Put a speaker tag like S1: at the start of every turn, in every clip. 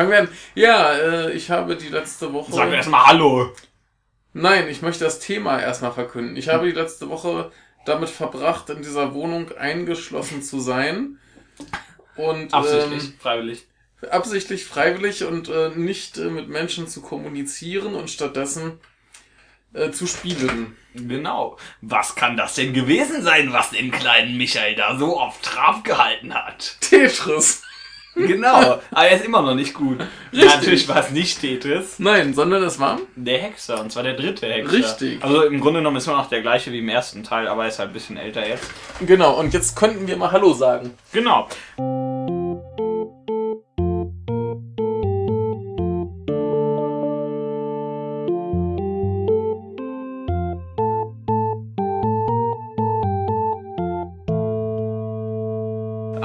S1: Fangen wir an. Ja, äh, ich habe die letzte Woche.
S2: Sagen wir erstmal Hallo.
S1: Nein, ich möchte das Thema erstmal verkünden. Ich habe die letzte Woche damit verbracht, in dieser Wohnung eingeschlossen zu sein. Und
S2: Absichtlich,
S1: ähm,
S2: freiwillig.
S1: absichtlich freiwillig und äh, nicht äh, mit Menschen zu kommunizieren und stattdessen äh, zu spielen.
S2: Genau. Was kann das denn gewesen sein, was den kleinen Michael da so auf Trab gehalten hat?
S1: Tetris.
S2: Genau. Aber er ist immer noch nicht gut. Ja, natürlich war es nicht Tetris.
S1: Nein, sondern es war
S2: Der Hexer, und zwar der dritte Hexer.
S1: Richtig.
S2: Also im Grunde genommen ist immer noch der gleiche wie im ersten Teil, aber er ist halt ein bisschen älter jetzt.
S1: genau. Und jetzt könnten wir mal Hallo sagen.
S2: Genau.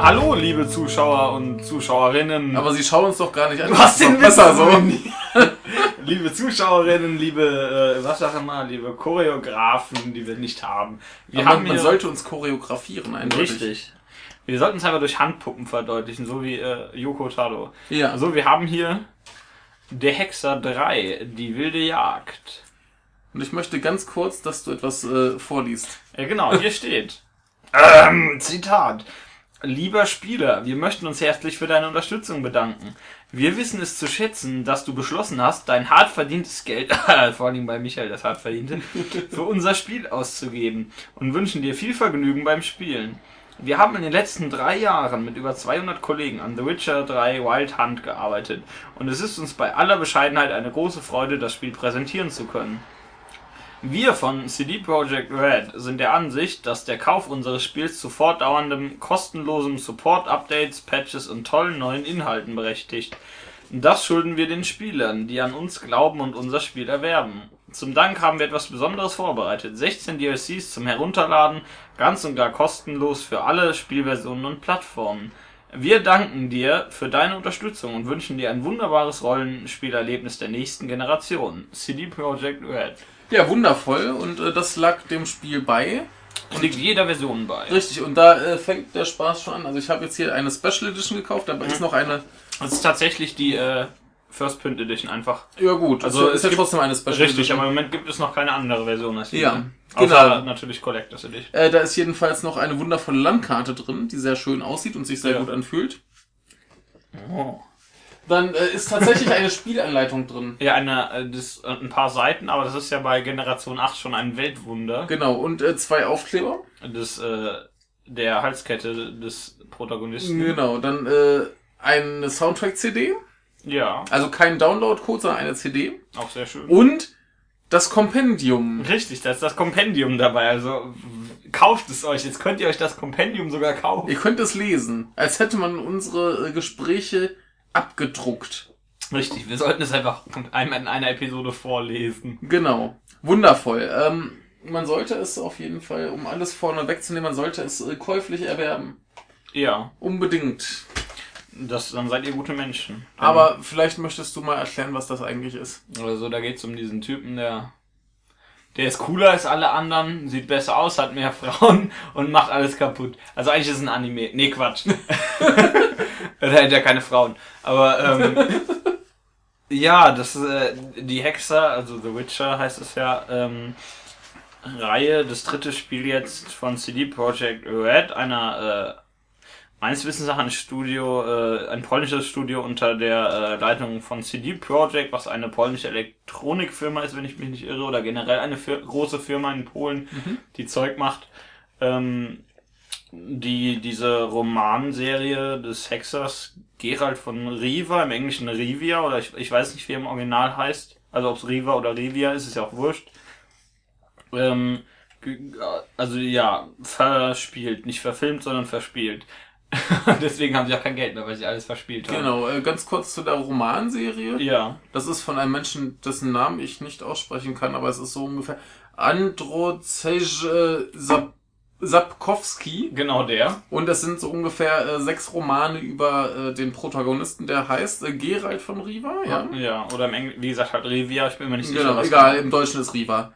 S2: Hallo, liebe Zuschauer und Zuschauerinnen.
S1: Aber sie schauen uns doch gar nicht an.
S2: Du hast den
S1: besser so.
S2: so. liebe Zuschauerinnen, liebe, äh, was sag ich mal, liebe Choreografen, die wir nicht haben. Wir
S1: Aber
S2: haben
S1: man
S2: hier-
S1: sollte uns choreografieren, eindeutig.
S2: Richtig. Wir sollten es einfach durch Handpuppen verdeutlichen, so wie äh, Yoko Tado.
S1: Ja.
S2: Also wir haben hier Der Hexer 3, die wilde Jagd.
S1: Und ich möchte ganz kurz, dass du etwas äh, vorliest.
S2: Ja, genau, hier steht. Ähm, Zitat. Lieber Spieler, wir möchten uns herzlich für deine Unterstützung bedanken. Wir wissen es zu schätzen, dass du beschlossen hast, dein hart verdientes Geld, vor allem bei Michael das hart verdiente, für unser Spiel auszugeben und wünschen dir viel Vergnügen beim Spielen. Wir haben in den letzten drei Jahren mit über 200 Kollegen an The Witcher 3 Wild Hunt gearbeitet und es ist uns bei aller Bescheidenheit eine große Freude, das Spiel präsentieren zu können. Wir von CD Projekt Red sind der Ansicht, dass der Kauf unseres Spiels zu fortdauerndem, kostenlosem Support, Updates, Patches und tollen neuen Inhalten berechtigt. Das schulden wir den Spielern, die an uns glauben und unser Spiel erwerben. Zum Dank haben wir etwas Besonderes vorbereitet. 16 DLCs zum Herunterladen, ganz und gar kostenlos für alle Spielversionen und Plattformen. Wir danken dir für deine Unterstützung und wünschen dir ein wunderbares Rollenspielerlebnis der nächsten Generation. CD Projekt Red.
S1: Ja, wundervoll. Und äh, das lag dem Spiel bei.
S2: Liegt jeder Version bei.
S1: Richtig, und da äh, fängt der Spaß schon an. Also ich habe jetzt hier eine Special Edition gekauft, aber ist noch eine.
S2: Das ist tatsächlich die äh, First Print Edition einfach.
S1: Ja gut,
S2: Also
S1: ist ja trotzdem eine Special
S2: Richtig,
S1: Edition.
S2: aber im Moment gibt es noch keine andere Version als die.
S1: Ja,
S2: ne?
S1: genau.
S2: Außer natürlich Collectors Edition.
S1: Äh, da ist jedenfalls noch eine wundervolle Landkarte drin, die sehr schön aussieht und sich sehr
S2: Ja.
S1: gut anfühlt.
S2: Oh.
S1: Dann äh, ist tatsächlich eine Spielanleitung drin.
S2: Ja, eine, äh, das, äh, ein paar Seiten, aber das ist ja bei Generation 8 schon ein Weltwunder.
S1: Genau, und äh, zwei Aufkleber.
S2: Das, äh, der Halskette des Protagonisten.
S1: Genau, dann äh, eine Soundtrack-CD.
S2: Ja,
S1: Also kein Download-Code, sondern eine CD.
S2: auch sehr schön.
S1: Und das Kompendium.
S2: Richtig, da ist das Kompendium dabei. Also kauft es euch. Jetzt könnt ihr euch das Kompendium sogar kaufen.
S1: Ihr könnt es lesen, als hätte man unsere äh, Gespräche abgedruckt.
S2: Richtig, wir sollten es einfach einmal in einer Episode vorlesen.
S1: Genau. Wundervoll. Ähm, man sollte es auf jeden Fall, um alles vorne wegzunehmen, man sollte es äh, käuflich erwerben.
S2: Ja,
S1: Unbedingt.
S2: das, dann seid ihr gute Menschen.
S1: Aber vielleicht möchtest du mal erklären, was das eigentlich ist.
S2: Also da geht's um diesen Typen, der der ist cooler als alle anderen, sieht besser aus, hat mehr Frauen und macht alles kaputt. Also eigentlich ist es ein Anime. Nee, Quatsch. da hat ja keine Frauen. Aber ähm, ja, das äh, die Hexer, also The Witcher heißt es ja, ähm, Reihe, das dritte Spiel jetzt von CD Projekt Red, einer äh, meines Wissens nach ein Studio, äh, ein polnisches Studio unter der äh, Leitung von CD Projekt, was eine polnische Elektronikfirma ist, wenn ich mich nicht irre, oder generell eine Fir große Firma in Polen, die Zeug macht. Ähm, die diese Romanserie des Hexers Gerald von Riva, im Englischen Rivia, oder ich, ich weiß nicht, wie er im Original heißt, also ob es Riva oder Rivia ist, ist ja auch wurscht. Ähm, ge- also ja, verspielt, nicht verfilmt, sondern verspielt. Deswegen haben sie auch kein Geld mehr, weil sie alles verspielt haben.
S1: Genau, äh, ganz kurz zu der Romanserie.
S2: Ja,
S1: Das ist von einem Menschen, dessen Namen ich nicht aussprechen kann, aber es ist so ungefähr Andrzej Sap Sapkowski.
S2: genau der.
S1: Und es sind so ungefähr äh, sechs Romane über äh, den Protagonisten, der heißt äh, Gerald von Riva, ja?
S2: Ja, oder im Englischen, wie gesagt, halt Rivia, ich bin mir nicht sicher,
S1: Genau, egal, im Deutschen ist Riva.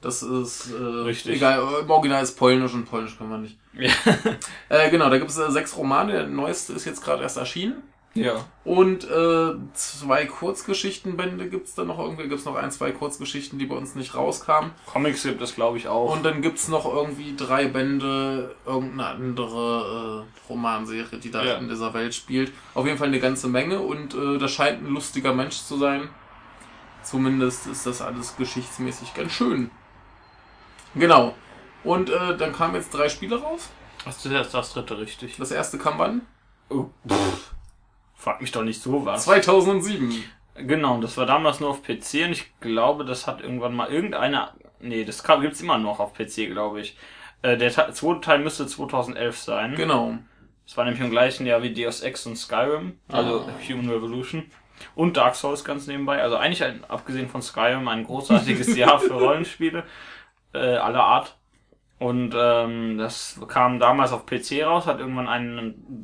S1: Das ist äh,
S2: Richtig.
S1: egal, im Original ist Polnisch und Polnisch kann man nicht.
S2: Ja.
S1: Äh, genau, da gibt es äh, sechs Romane, der neueste ist jetzt gerade erst erschienen.
S2: Ja.
S1: Und äh, zwei Kurzgeschichtenbände gibt's da noch. Irgendwie gibt's noch ein, zwei Kurzgeschichten, die bei uns nicht rauskamen.
S2: Comics gibt es, glaube ich, auch.
S1: Und dann gibt's noch irgendwie drei Bände, irgendeine andere äh, Romanserie, die da
S2: Ja.
S1: in dieser Welt spielt. Auf jeden Fall eine ganze Menge und äh, das scheint ein lustiger Mensch zu sein. Zumindest ist das alles geschichtsmäßig ganz schön. Genau. Und äh, dann kamen jetzt drei Spiele raus.
S2: das ist jetzt das dritte richtig.
S1: Das erste kam wann?
S2: Oh, pff. Frag mich doch nicht so was.
S1: 2007.
S2: Genau, das war damals nur auf PC und ich glaube, das hat irgendwann mal irgendeine. Nee, das gibt's immer noch auf PC, glaube ich. Äh, der Te- zweite Teil müsste 2011 sein.
S1: Genau.
S2: Das war nämlich im gleichen Jahr wie Deus Ex und Skyrim, also
S1: Ah.
S2: Human Revolution. Und Dark Souls ganz nebenbei. Also eigentlich, ein, abgesehen von Skyrim, ein großartiges Jahr für Rollenspiele äh, aller Art. Und ähm, das kam damals auf PC raus, hat irgendwann einen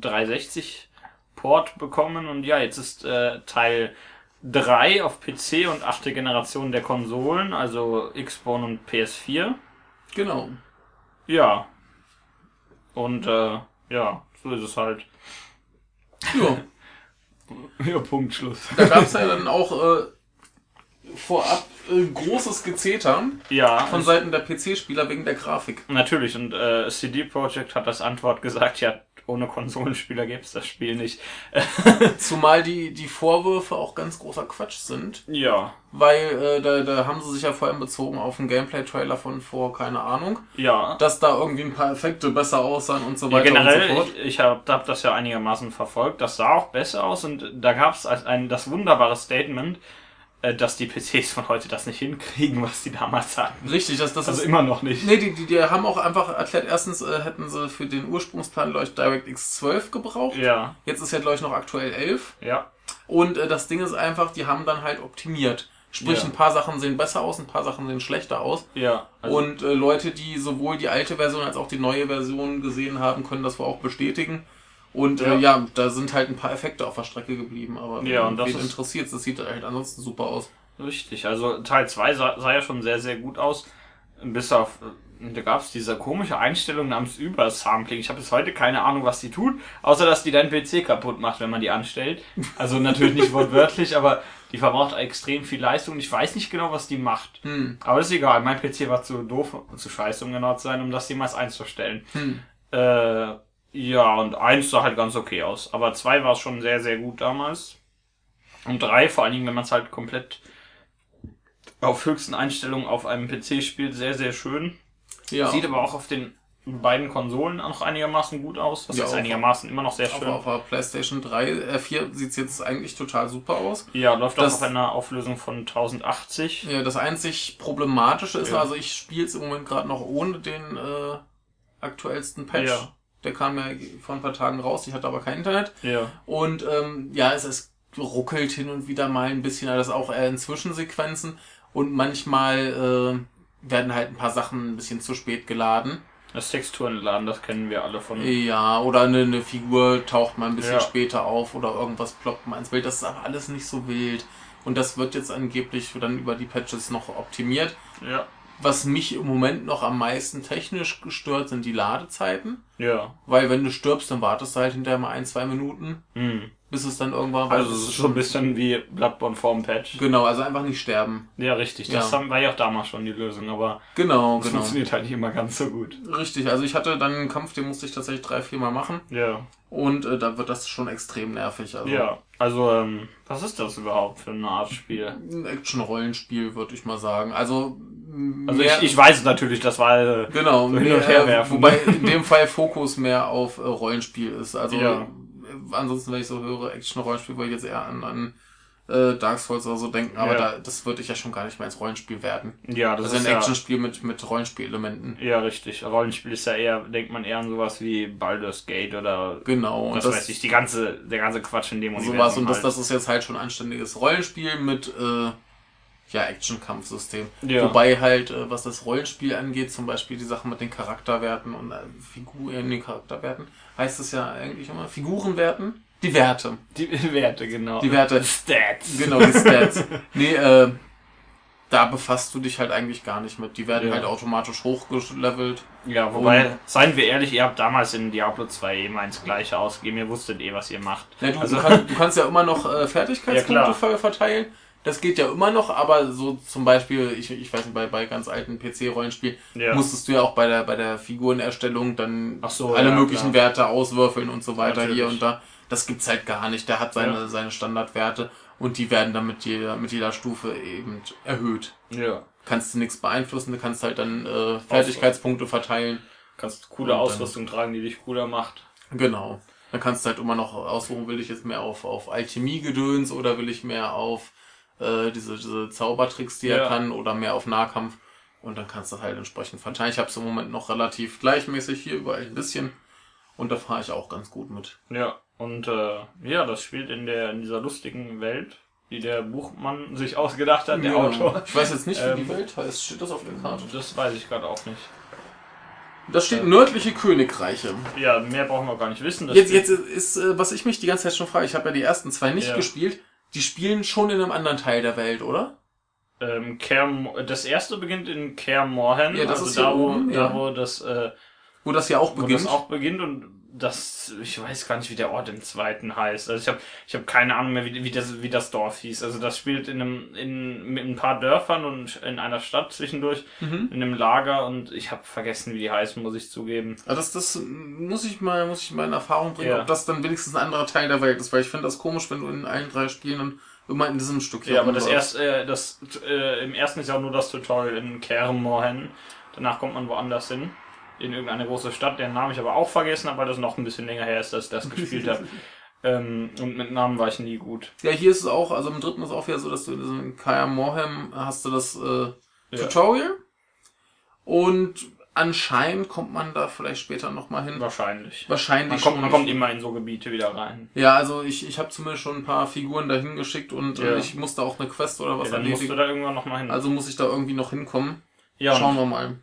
S2: 360-Port bekommen. Und ja, jetzt ist äh, Teil 3 auf PC und achte Generation der Konsolen, also Xbox und PS4.
S1: Genau.
S2: Ja. Und äh, ja, so ist es halt.
S1: Ja.
S2: Ja, Punkt, Schluss.
S1: Da gab es ja dann auch äh, vorab äh, großes Gezeter
S2: Ja,
S1: von Seiten der PC-Spieler wegen der Grafik.
S2: natürlich. Und äh, CD Projekt hat als Antwort gesagt, ja, ohne Konsolenspieler gäb's das Spiel nicht.
S1: Zumal die, die Vorwürfe auch ganz großer Quatsch sind.
S2: Ja,
S1: Weil äh, da, da haben sie sich ja vor allem bezogen auf einen Gameplay-Trailer von vor, keine Ahnung,
S2: ja.
S1: dass da irgendwie ein paar Effekte besser aussahen und so
S2: Ja,
S1: weiter
S2: generell,
S1: und so fort.
S2: ich, ich habe hab das ja einigermaßen verfolgt. Das sah auch besser aus und da gab es ein das wunderbare Statement, dass die PCs von heute das nicht hinkriegen, was die damals hatten.
S1: Richtig, das, das
S2: Also
S1: ist
S2: immer noch nicht.
S1: Nee, die, die, die haben auch einfach erklärt, erstens äh, hätten sie für den Ursprungsplan, ich, DirectX 12 gebraucht.
S2: Ja,
S1: Jetzt ist ja, ich, noch aktuell 11.
S2: ja,
S1: Und äh, das Ding ist einfach, die haben dann halt optimiert. Sprich,
S2: Ja.
S1: ein paar Sachen sehen besser aus, ein paar Sachen sehen schlechter aus.
S2: ja. Also,
S1: und äh, Leute, die sowohl die alte Version als auch die neue Version gesehen haben, können das wohl auch bestätigen. Und
S2: Ja.
S1: äh, ja, da sind halt ein paar Effekte auf der Strecke geblieben, aber
S2: Ja, und das
S1: interessiert, das sieht halt ansonsten super aus.
S2: Richtig, also Teil 2 sah, sah ja schon sehr, sehr gut aus. Bis auf, äh, da gab es diese komische Einstellung namens Übersampling. Ich habe bis heute keine Ahnung, was die tut, außer dass die deinen PC kaputt macht, wenn man die anstellt. Also natürlich nicht wortwörtlich, aber die verbraucht extrem viel Leistung. und Ich weiß nicht genau, was die macht.
S1: Hm.
S2: Aber ist egal, mein PC war zu doof, zu scheiße, um genau zu sein, um das jemals einzustellen.
S1: Hm.
S2: Äh, ja, und eins sah halt ganz okay aus. Aber zwei war es schon sehr, sehr gut damals. Und drei, vor allen Dingen, wenn man es halt komplett auf höchsten Einstellungen auf einem PC spielt, sehr, sehr schön.
S1: Ja,
S2: Sieht aber auch auf den beiden Konsolen noch einigermaßen gut aus. Was
S1: Ja,
S2: ist einigermaßen immer noch sehr schön.
S1: auf der PlayStation 3, äh, 4 sieht's jetzt eigentlich total super aus.
S2: Ja, läuft
S1: Das-
S2: auch auf einer Auflösung von 1080.
S1: Ja, das einzig Problematische ist,
S2: Ja.
S1: also ich spiele es im Moment gerade noch ohne den äh, aktuellsten Patch.
S2: Ja.
S1: Der kam ja vor ein paar Tagen raus, ich hatte aber kein Internet.
S2: Ja.
S1: Und ähm, ja, es, es ruckelt hin und wieder mal ein bisschen, aber das ist auch eher in Zwischensequenzen. Und manchmal äh, werden halt ein paar Sachen ein bisschen zu spät geladen.
S2: Das Texturenladen, das kennen wir alle von.
S1: Ja, oder eine, eine Figur taucht mal ein bisschen
S2: Ja.
S1: später auf oder irgendwas ploppt mal ins Bild. Das ist aber alles nicht so wild. Und das wird jetzt angeblich dann über die Patches noch optimiert.
S2: Ja.
S1: Was mich im Moment noch am meisten technisch gestört, sind die Ladezeiten.
S2: Ja.
S1: Weil wenn du stirbst, dann wartest du halt hinterher mal ein, zwei Minuten,
S2: Hm.
S1: Bis es dann irgendwann
S2: Also es ist schon ein bisschen wie Bloodborne vorm Patch.
S1: Genau, also einfach nicht sterben.
S2: Ja, richtig. Das
S1: Ja.
S2: war ja auch damals schon die Lösung, aber
S1: Genau,
S2: es
S1: genau.
S2: funktioniert halt nicht immer ganz so gut.
S1: Richtig, also ich hatte dann einen Kampf, den musste ich tatsächlich drei, vier Mal machen.
S2: Ja.
S1: Und äh, da wird das schon extrem nervig. Also
S2: Ja. Also, ähm, was ist das überhaupt für eine Art Spiel?
S1: ein Action-Rollenspiel, würde ich mal sagen. Also,
S2: Also ich, ich weiß es natürlich, das war äh,
S1: Genau,
S2: so hin und her werfen.
S1: wobei in dem Fall Fokus mehr auf äh, Rollenspiel ist. Also
S2: Ja.
S1: Äh, ansonsten, wenn ich so höre, Action-Rollenspiel, würde ich jetzt eher an, an äh, Dark Souls oder so denken, aber
S2: Ja.
S1: da, das würde ich ja schon gar nicht mehr als Rollenspiel werten.
S2: ja, das
S1: Das ist ein
S2: ja,
S1: Actionspiel mit, mit Rollenspielelementen.
S2: ja richtig. Rollenspiel ist ja eher, denkt man eher an sowas wie Baldur's Gate oder
S1: Genau. Und
S2: was
S1: das,
S2: weiß ich, die ganze, der ganze Quatsch in dem Universum.
S1: sowas. Und das,
S2: halt.
S1: das ist jetzt halt schon ein anständiges Rollenspiel mit äh, ja, Action-Kampfsystem.
S2: Ja.
S1: Wobei halt, äh, was das Rollenspiel angeht, zum Beispiel die Sachen mit den Charakterwerten und äh, Figuren, den Charakterwerten, heißt es ja eigentlich immer Figurenwerten? Die Werte.
S2: die Werte, genau.
S1: Die Werte.
S2: Stats.
S1: Genau, die Stats. nee, äh, da befasst du dich halt eigentlich gar nicht mit. Die werden
S2: Ja.
S1: halt automatisch hochgelevelt.
S2: Ja, wobei, seien wir ehrlich, ihr habt damals in Diablo 2 eben eins gleiche ausgegeben, ihr wusstet eh, was ihr macht.
S1: Ja, du,
S2: Also-
S1: du, kannst, du kannst ja immer noch äh,
S2: Ja,
S1: Fertigkeitspunkte ver- verteilen. Das geht ja immer noch, aber so zum Beispiel, ich, ich weiß nicht, bei, bei ganz alten PC-Rollenspielen
S2: Ja.
S1: musstest du ja auch bei der, bei der Figurenerstellung dann
S2: Ach so,
S1: alle
S2: ja,
S1: möglichen
S2: klar.
S1: Werte auswürfeln und so weiter
S2: Natürlich.
S1: hier und da. Das gibt's halt gar nicht. Der hat seine,
S2: Ja.
S1: seine Standardwerte und die werden dann mit jeder, mit jeder Stufe eben erhöht.
S2: Ja.
S1: Kannst du nichts beeinflussen, du kannst halt dann äh, Fertigkeitspunkte verteilen.
S2: Kannst coole
S1: Und dann-
S2: Ausrüstung tragen, die dich cooler macht.
S1: Genau. Dann kannst du halt immer noch aussuchen, will ich jetzt mehr auf, auf Alchemie gedöns oder will ich mehr auf äh, diese, diese Zaubertricks, die
S2: Ja.
S1: er kann, oder mehr auf Nahkampf. Und dann kannst du halt entsprechend verteilen. Ich habe es im Moment noch relativ gleichmäßig hier überall ein bisschen. Und da fahre ich auch ganz gut mit.
S2: Ja. Und äh, ja, das spielt in der in dieser lustigen Welt, die der Buchmann sich ausgedacht hat, der
S1: Ja.
S2: Autor.
S1: Ich weiß jetzt nicht, wie die
S2: Ähm,
S1: Welt heißt. Steht das auf der Karte?
S2: Das weiß ich gerade auch nicht.
S1: Da steht nördliche Königreiche.
S2: Ja, mehr brauchen wir gar nicht wissen. Das
S1: Jetzt, jetzt ist, äh, was ich mich die ganze Zeit schon frage, ich habe ja die ersten zwei nicht
S2: Ja.
S1: gespielt. Die spielen schon in einem anderen Teil der Welt, oder?
S2: Ähm, Kaer, das erste beginnt in Kaer Morhen,
S1: Ja, das
S2: also
S1: ist
S2: da, wo,
S1: oben,
S2: da
S1: ja.
S2: wo das, äh,
S1: Wo das ja auch
S2: wo
S1: beginnt.
S2: das auch beginnt und das, ich weiß gar nicht, wie der Ort im zweiten heißt. Also ich habe ich hab keine Ahnung mehr, wie, wie, das, wie das Dorf hieß. Also das spielt in einem, in, mit ein paar Dörfern und in einer Stadt zwischendurch,
S1: Mhm.
S2: in einem Lager und ich habe vergessen, wie die heißen, muss ich zugeben.
S1: Ja, das, das muss ich mal, muss ich mal in Erfahrung bringen,
S2: Ja.
S1: ob das dann wenigstens ein anderer Teil der Welt ist, weil ich finde das komisch, wenn du in allen drei Spielen dann immer in diesem Stück hier
S2: Ja, aber das erste, äh, das, äh, im ersten ist ja auch nur das Tutorial in Kaer Morhen. Danach kommt man woanders hin. In irgendeine große Stadt, deren Namen ich aber auch vergessen habe, weil das noch ein bisschen länger her ist, dass ich das gespielt habe. Ähm, und mit Namen war ich nie gut.
S1: Ja, hier ist es auch, also im dritten ist es auch wieder so, dass du in diesem Kaya Morhem hast du das äh,
S2: Ja.
S1: Tutorial und anscheinend kommt man da vielleicht später nochmal hin.
S2: Wahrscheinlich.
S1: Wahrscheinlich
S2: Man kommt,
S1: schon.
S2: man kommt immer in so Gebiete wieder rein.
S1: ja, also ich, ich habe zumindest schon ein paar Figuren dahin geschickt und
S2: Ja.
S1: ich musste auch eine Quest oder was
S2: Ja, dann musst du
S1: erledigen.
S2: da irgendwann nochmal hin.
S1: Also muss ich da irgendwie noch hinkommen.
S2: ja,
S1: Schauen wir mal.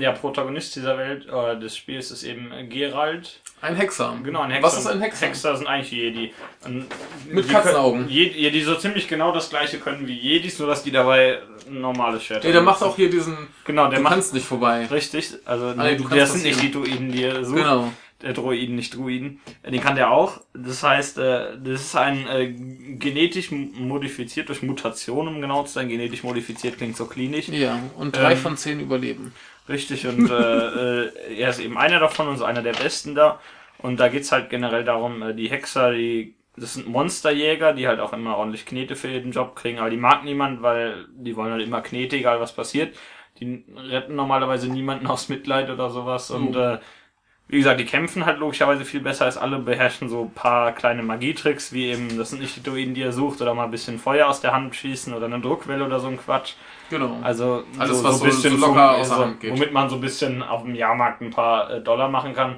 S2: Der Protagonist dieser Welt, äh, des Spiels ist eben Geralt.
S1: Ein Hexer.
S2: Genau, ein Hexer.
S1: Was ist ein Hexer?
S2: Hexer sind eigentlich Jedi. Und
S1: Mit Katzenaugen.
S2: Jedi, ja, die so ziemlich genau das gleiche können wie Jedis, nur dass die dabei ein normales Schwert
S1: Nee, der macht auch hier diesen,
S2: Genau, der
S1: du
S2: macht
S1: kannst nicht vorbei.
S2: Richtig, also
S1: Ah, nee, du
S2: das sind nicht die Druiden, die er sucht.
S1: Genau.
S2: Äh, Droiden, nicht Druiden. Den kann der auch. Das heißt, äh, das ist ein äh, genetisch modifiziert durch Mutation, um genau zu sein. Genetisch modifiziert klingt so klinisch.
S1: Ja, und drei
S2: Ähm,
S1: von zehn überleben.
S2: Richtig, und äh, äh, er ist eben einer davon und so einer der besten da. Und da geht's halt generell darum, äh, die Hexer, die das sind Monsterjäger, die halt auch immer ordentlich Knete für jeden Job kriegen, aber die mag niemand, weil die wollen halt immer Knete, egal was passiert. Die retten normalerweise niemanden aus Mitleid oder sowas. Und äh, wie gesagt, die kämpfen halt logischerweise viel besser als alle, beherrschen so ein paar kleine Magietricks, wie eben, das sind nicht die Druiden, die er sucht, oder mal ein bisschen Feuer aus der Hand schießen oder eine Druckwelle oder so ein Quatsch.
S1: Genau.
S2: Also
S1: Alles, was so- so locker aus der
S2: so,
S1: Hand geht.
S2: Womit man so ein bisschen auf dem Jahrmarkt ein paar äh, Dollar machen kann.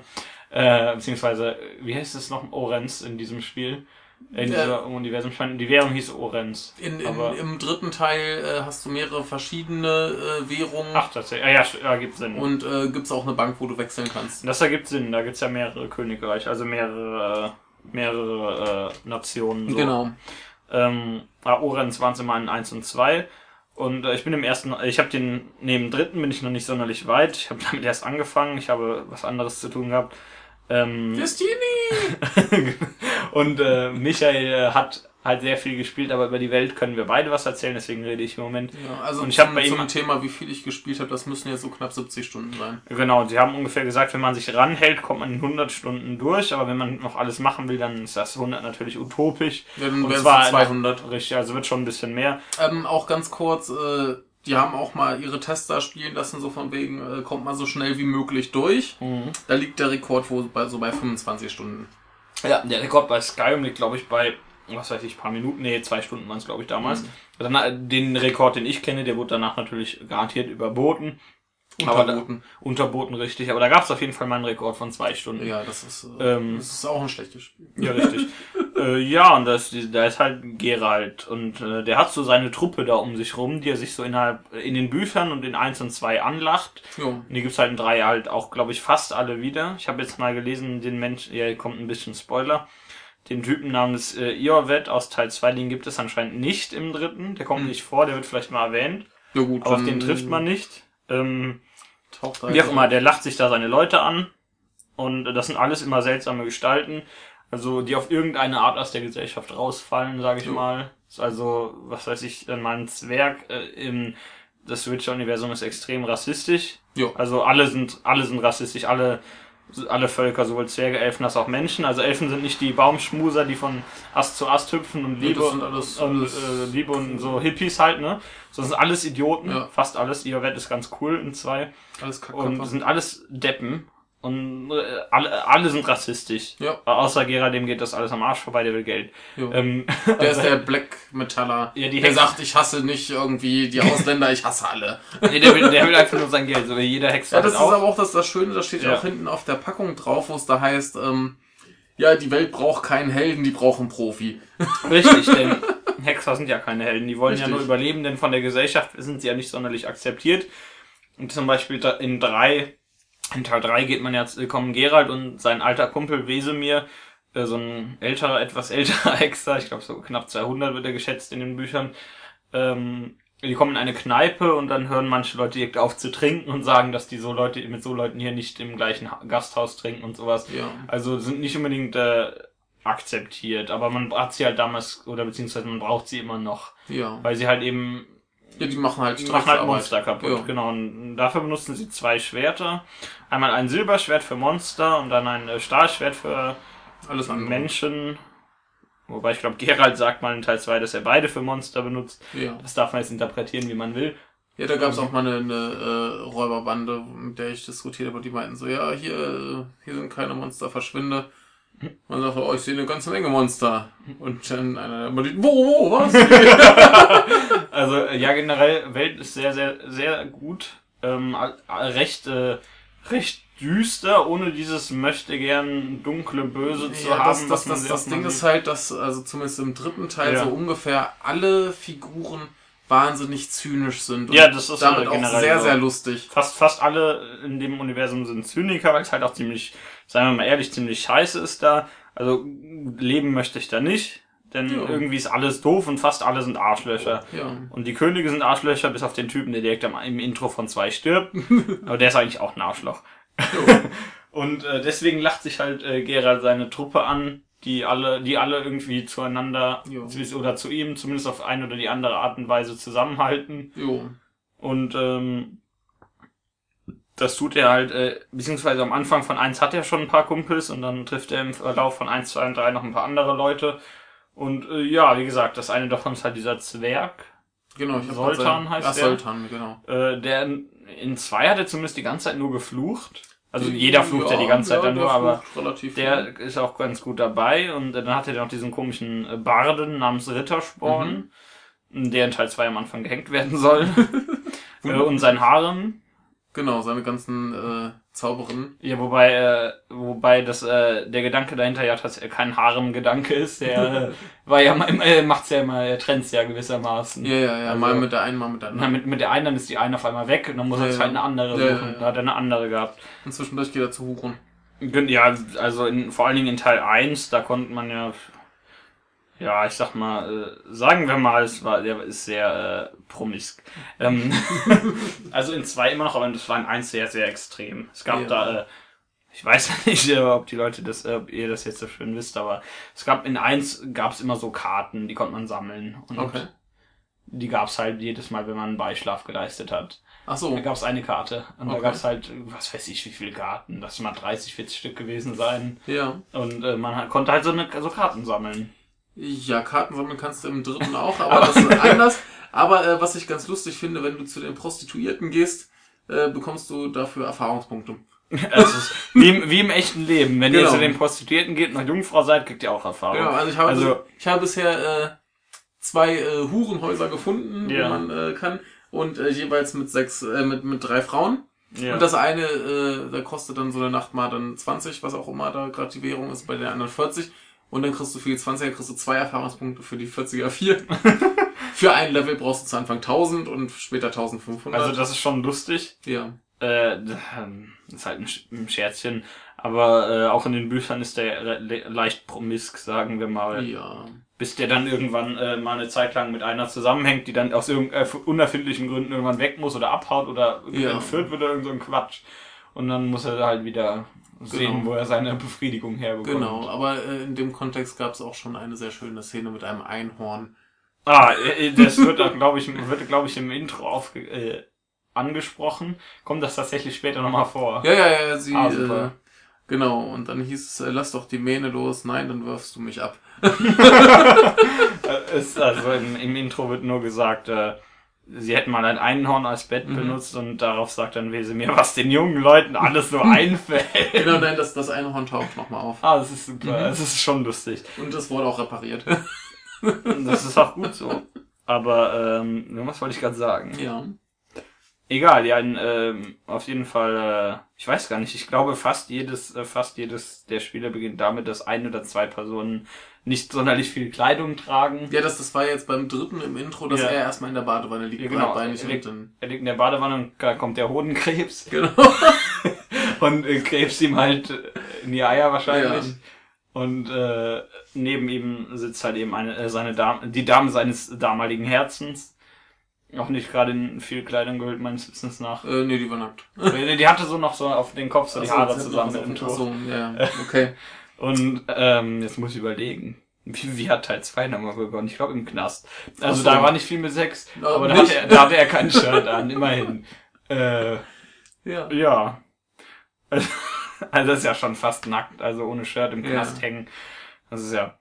S2: Äh, beziehungsweise, wie heißt es noch? Orenz in diesem Spiel. In
S1: Ja.
S2: dieser Universum. Ich meine, die Währung hieß Orenz.
S1: In, in, Im dritten Teil äh, hast du mehrere verschiedene äh, Währungen
S2: Ach, tatsächlich. Ja, st- ja, gibt Sinn.
S1: und äh, gibt's auch eine Bank, wo du wechseln kannst.
S2: das ergibt Sinn. Da gibt's ja mehrere Königreiche, also mehrere, äh, mehrere äh, Nationen. So.
S1: Genau.
S2: Ähm, Orenz waren es immer in 1 und 2. Und äh, ich bin im ersten, ich habe den, neben dritten bin ich noch nicht sonderlich weit. Ich habe damit erst angefangen. Ich habe was anderes zu tun gehabt. Ähm,
S1: Destiny!
S2: und äh, Michael äh, hat halt sehr viel gespielt, aber über die Welt können wir beide was erzählen, deswegen rede ich im Moment.
S1: Ja, also
S2: Und ich hab
S1: zum,
S2: bei ihm-
S1: zum Thema, wie viel ich gespielt habe, das müssen jetzt so knapp 70 Stunden sein.
S2: Genau, sie haben ungefähr gesagt, wenn man sich ranhält, kommt man in 100 Stunden durch, aber wenn man noch alles machen will, dann ist das 100 natürlich utopisch.
S1: Ja, dann
S2: Und zwar
S1: es 200.
S2: Richtig, also wird schon ein bisschen mehr.
S1: Ähm, auch ganz kurz, äh, die haben auch mal ihre Tester spielen lassen, so von wegen, äh, kommt man so schnell wie möglich durch. Da liegt der Rekord wo, bei, so bei 25 Stunden.
S2: Ja, der Rekord bei Skyrim liegt, glaube ich, bei, was weiß ich, paar Minuten, nee, zwei Stunden waren es, glaube ich, damals. Danach, den Rekord, den ich kenne, der wurde danach natürlich garantiert überboten. Aber da,
S1: Unterboten.
S2: unterboten, richtig. Aber da gab es auf jeden Fall mal einen Rekord von zwei Stunden.
S1: Ja, das ist, äh,
S2: Ähm,
S1: das ist auch ein schlechtes Spiel.
S2: Ja, richtig. äh, ja, und das, da ist halt Geralt. Und äh, der hat so seine Truppe da um sich rum, die er sich so innerhalb, in den Büchern und in 1 und 2 anlacht.
S1: Jo.
S2: Und die gibt's halt in 3 halt auch, glaube ich, fast alle wieder. Ich habe jetzt mal gelesen, den Mensch, ja, hier kommt ein bisschen Spoiler. Den Typen namens äh, Iorvet aus Teil 2, den gibt es anscheinend nicht im dritten. Der kommt
S1: Hm.
S2: nicht vor, der wird vielleicht mal erwähnt.
S1: Ja gut,
S2: aber auf den trifft man nicht. Ähm, wie auch immer, der lacht sich da seine Leute an. Und das sind alles immer seltsame Gestalten. Also, die auf irgendeine Art aus der Gesellschaft rausfallen, sage ich
S1: Jo.
S2: mal. Also, was weiß ich, dann mal ein Zwerg äh, im das Witcher-Universum ist extrem rassistisch.
S1: Jo.
S2: Also alle sind, alle sind rassistisch, alle, alle Völker, sowohl Zwerge, Elfen als auch Menschen. Also Elfen sind nicht die Baumschmuser, die von Ast zu Ast hüpfen und Liebe und,
S1: alles-
S2: und
S1: alles-
S2: äh, Liebe und so Hippies halt, ne? So das sind alles Idioten,
S1: Ja.
S2: fast alles. Ihr Wett ist ganz cool in zwei.
S1: Alles
S2: Und
S1: Kacke.
S2: sind alles Deppen. Und äh, alle, alle sind rassistisch.
S1: Ja.
S2: Außer Gera, dem geht das alles am Arsch vorbei, der will Geld. Ähm,
S1: Der ist der Black Metaller.
S2: Ja, die
S1: der
S2: Hex-
S1: sagt, ich hasse nicht irgendwie die Ausländer, ich hasse alle.
S2: nee, der, will, der will einfach nur sein Geld, so wie jeder Hexer
S1: Ja, das ist
S2: auch.
S1: aber auch das, das Schöne, da steht ja
S2: Ja.
S1: auch hinten auf der Packung drauf, wo es da heißt, ähm, ja, die Welt braucht keinen Helden, die brauchen Profi.
S2: Richtig, denn Hexer sind ja keine Helden. Die wollen ja
S1: Richtig.
S2: nur überleben, denn von der Gesellschaft sind sie ja nicht sonderlich akzeptiert. Und zum Beispiel in drei, in Teil drei geht man jetzt, kommen Gerald und sein alter Kumpel Wesemir, äh, so ein älterer, etwas älterer Hexer, ich glaube so knapp 200 wird er geschätzt in den Büchern, ähm, die kommen in eine Kneipe und dann hören manche Leute direkt auf zu trinken und sagen, dass die so Leute mit so Leuten hier nicht im gleichen Ha- Gasthaus trinken und sowas.
S1: Ja.
S2: Also sind nicht unbedingt äh, akzeptiert, aber man hat sie halt damals, oder beziehungsweise man braucht sie immer noch,
S1: Ja.
S2: weil sie halt eben
S1: Ja, die machen halt
S2: die machen halt. Monster kaputt.
S1: Ja.
S2: Genau, und dafür benutzen sie zwei Schwerter. Einmal ein Silberschwert für Monster und dann ein äh, Stahlschwert für
S1: Alles andere.
S2: Menschen. Wobei ich glaube, Gerald sagt mal in Teil 2, dass er beide für Monster benutzt.
S1: Ja.
S2: Das darf man jetzt interpretieren, wie man will.
S1: Ja, da gab es auch mal eine, eine äh, Räuberbande, mit der ich diskutiert habe, die meinten so, ja, hier, äh, hier sind keine Monster, verschwinde. Man sagt, oh, ich sehe eine ganze Menge Monster. Und dann einer immer die, wo, wo, was?
S2: Also äh, ja, generell Welt ist sehr, sehr, sehr gut. Ähm, recht, äh, recht düster, ohne dieses möchte gern dunkle Böse zu
S1: ja,
S2: haben.
S1: das, das, das, das Ding ist halt, dass, also zumindest im dritten Teil
S2: Ja.
S1: so ungefähr alle Figuren wahnsinnig zynisch sind. Und
S2: Ja, das ist
S1: damit auch sehr,
S2: so.
S1: sehr lustig.
S2: Fast, fast alle in dem Universum sind Zyniker, weil es halt auch ziemlich, sagen wir mal ehrlich, ziemlich scheiße ist da. Also leben möchte ich da nicht, denn
S1: Ja.
S2: irgendwie ist alles doof und fast alle sind Arschlöcher.
S1: Ja.
S2: Und die Könige sind Arschlöcher, bis auf den Typen, der direkt am, im Intro von zwei stirbt. Aber der ist eigentlich auch ein Arschloch. Und äh, deswegen lacht sich halt äh, Gerald seine Truppe an, die alle, die alle irgendwie zueinander oder zu ihm zumindest auf eine oder die andere Art und Weise zusammenhalten. Und ähm, das tut er halt, äh, beziehungsweise am Anfang von eins hat er schon ein paar Kumpels und dann trifft er im Verlauf von eins, zwei und drei noch ein paar andere Leute. Und äh, ja, wie gesagt, das eine davon ist halt dieser Zwerg,
S1: Genau, ich
S2: Soltan heißt
S1: ja,
S2: der?
S1: Soltan, genau.
S2: äh, der in, zwei hat er zumindest die ganze Zeit nur geflucht. Also jeder flucht ja, die ganze Zeit dann
S1: der
S2: nur, aber der
S1: viel.
S2: ist auch ganz gut dabei. Und dann hat er noch diesen komischen äh, Barden namens Rittersporn, der in Teil 2 am Anfang gehängt werden soll. äh, und sein Harem.
S1: Genau, seine ganzen äh, Zauberinnen.
S2: Ja, wobei, äh, wobei das, äh, der Gedanke dahinter ja tatsächlich kein Harem-Gedanke ist. Der äh, war ja mal, äh, macht's ja immer, er trennt's ja gewissermaßen.
S1: Ja, ja, ja,
S2: Also-
S1: mal mit der einen, mal mit der
S2: Na,
S1: anderen.
S2: mit, mit der einen dann ist die eine auf einmal weg und dann muss er
S1: Ja,
S2: sich
S1: ja.
S2: halt eine andere
S1: Ja,
S2: suchen.
S1: ja.
S2: Da hat er eine andere gehabt.
S1: Und zwischendurch geht er zu Huron.
S2: Gen- Ja, also in, vor allen Dingen in Teil 1, da konnte man ja, ja, ich sag mal, äh, sagen wir mal, es war, der ist sehr äh, promisk. Ähm, also in 2 immer noch, aber das war in 1 sehr, sehr extrem. Es gab
S1: Ja.
S2: da, äh, ich weiß nicht, äh, ob die Leute das, äh, ob ihr das jetzt so schön wisst, aber es gab in 1 gab es immer so Karten, die konnte man sammeln. Und
S1: Okay.
S2: die gab es halt jedes Mal, wenn man einen Beischlaf geleistet hat.
S1: Ach so.
S2: Da gab es eine Karte. Und da
S1: Okay.
S2: gab es halt, was weiß ich, wie viele Karten. Das mal 30, 40 Stück gewesen sein.
S1: Ja.
S2: Und äh, man hat, konnte halt so, eine, so Karten sammeln.
S1: Ja, Karten sammeln kannst du im dritten auch, aber das ist anders. Aber äh, was ich ganz lustig finde, wenn du zu den Prostituierten gehst, äh, bekommst du dafür Erfahrungspunkte.
S2: Also wie, im, wie im echten Leben. Wenn ihr
S1: Genau.
S2: zu den Prostituierten geht und noch Jungfrau seid, kriegt ihr auch Erfahrung.
S1: Genau, also ich habe,
S2: Also-
S1: ich habe bisher äh, zwei äh, Hurenhäuser gefunden,
S2: Ja.
S1: wo man äh, kann. Und äh, jeweils mit sechs, äh, mit, mit drei Frauen.
S2: Ja.
S1: Und das eine, äh, da kostet dann so eine Nacht mal dann 20, was auch immer da gerade die Währung ist, bei den anderen 40. Und dann kriegst du für die 20er kriegst du zwei Erfahrungspunkte, für die 40er vier. für ein Level brauchst du zu Anfang 1000 und später 1500.
S2: also das ist schon lustig.
S1: ja.
S2: Äh, ist halt ein, Sch- ein Scherzchen. Aber äh, auch in den Büchern ist der le leicht promisk, sagen wir mal.
S1: Ja.
S2: bis der dann irgendwann äh, mal eine Zeit lang mit einer zusammenhängt, die dann aus irgendeinen äh, unerfindlichen Gründen irgendwann weg muss oder abhaut oder
S1: Ja.
S2: entführt wird oder irgend so ein Quatsch. Und dann muss er halt wieder sehen,
S1: Genau.
S2: wo er seine Befriedigung herbekommt.
S1: Genau, aber äh, in dem Kontext gab es auch schon eine sehr schöne Szene mit einem Einhorn.
S2: Ah, äh, das wird, glaube ich, wird, glaube ich, im Intro aufge äh, angesprochen. Kommt das tatsächlich später nochmal vor?
S1: Ja, ja, ja, sie,
S2: Ah,
S1: äh, genau, und dann hieß es, äh, lass doch die Mähne los, nein, dann wirfst du mich ab.
S2: Äh, Ist also im, im Intro wird nur gesagt, äh, sie hätten mal ein Einhorn als Bett
S1: Mhm.
S2: benutzt und darauf sagt dann Wesemir, was den jungen Leuten alles so einfällt.
S1: Genau, nein, das, das Einhorn taucht nochmal auf.
S2: Ah, das ist super.
S1: Mhm.
S2: Das ist schon lustig.
S1: Und das wurde auch repariert.
S2: Das ist auch gut so. Aber, ähm, was wollte ich gerade sagen?
S1: ja.
S2: Egal, ja, in, ähm, auf jeden Fall, äh, ich weiß gar nicht, ich glaube fast jedes, äh, fast jedes der Spiele beginnt damit, dass ein oder zwei Personen nicht sonderlich viel Kleidung tragen.
S1: Ja, das, das war jetzt beim dritten im Intro, dass
S2: Ja.
S1: er erstmal in der Badewanne liegt,
S2: Ja, genau.
S1: breitbeinig
S2: Er liegt- Er liegt in der Badewanne und da kommt der Hodenkrebs
S1: genau.
S2: und äh, krebst ihm halt äh, in die Eier wahrscheinlich.
S1: Ja.
S2: Und äh, neben ihm sitzt halt eben eine, äh, seine Dame, die Dame seines damaligen Herzens. Auch nicht gerade in viel Kleidung gehüllt, meines Wissens nach.
S1: Äh, nee, die war nackt.
S2: die, die hatte so noch so auf den Kopf so die
S1: Ach so,
S2: Haare zusammen mit dem Tuch.
S1: So, ja, okay.
S2: Und ähm, jetzt muss ich überlegen. Wie, wie hat Teil 2 nochmal begonnen? Ich glaube im Knast. Also
S1: so.
S2: da war nicht viel mit Sex,
S1: Ja,
S2: aber da hatte, er, da hatte er kein Shirt an, immerhin. Äh,
S1: Ja.
S2: ja. Also das ist ja schon fast nackt, also ohne Shirt im
S1: Ja.
S2: Knast hängen. Das ist ja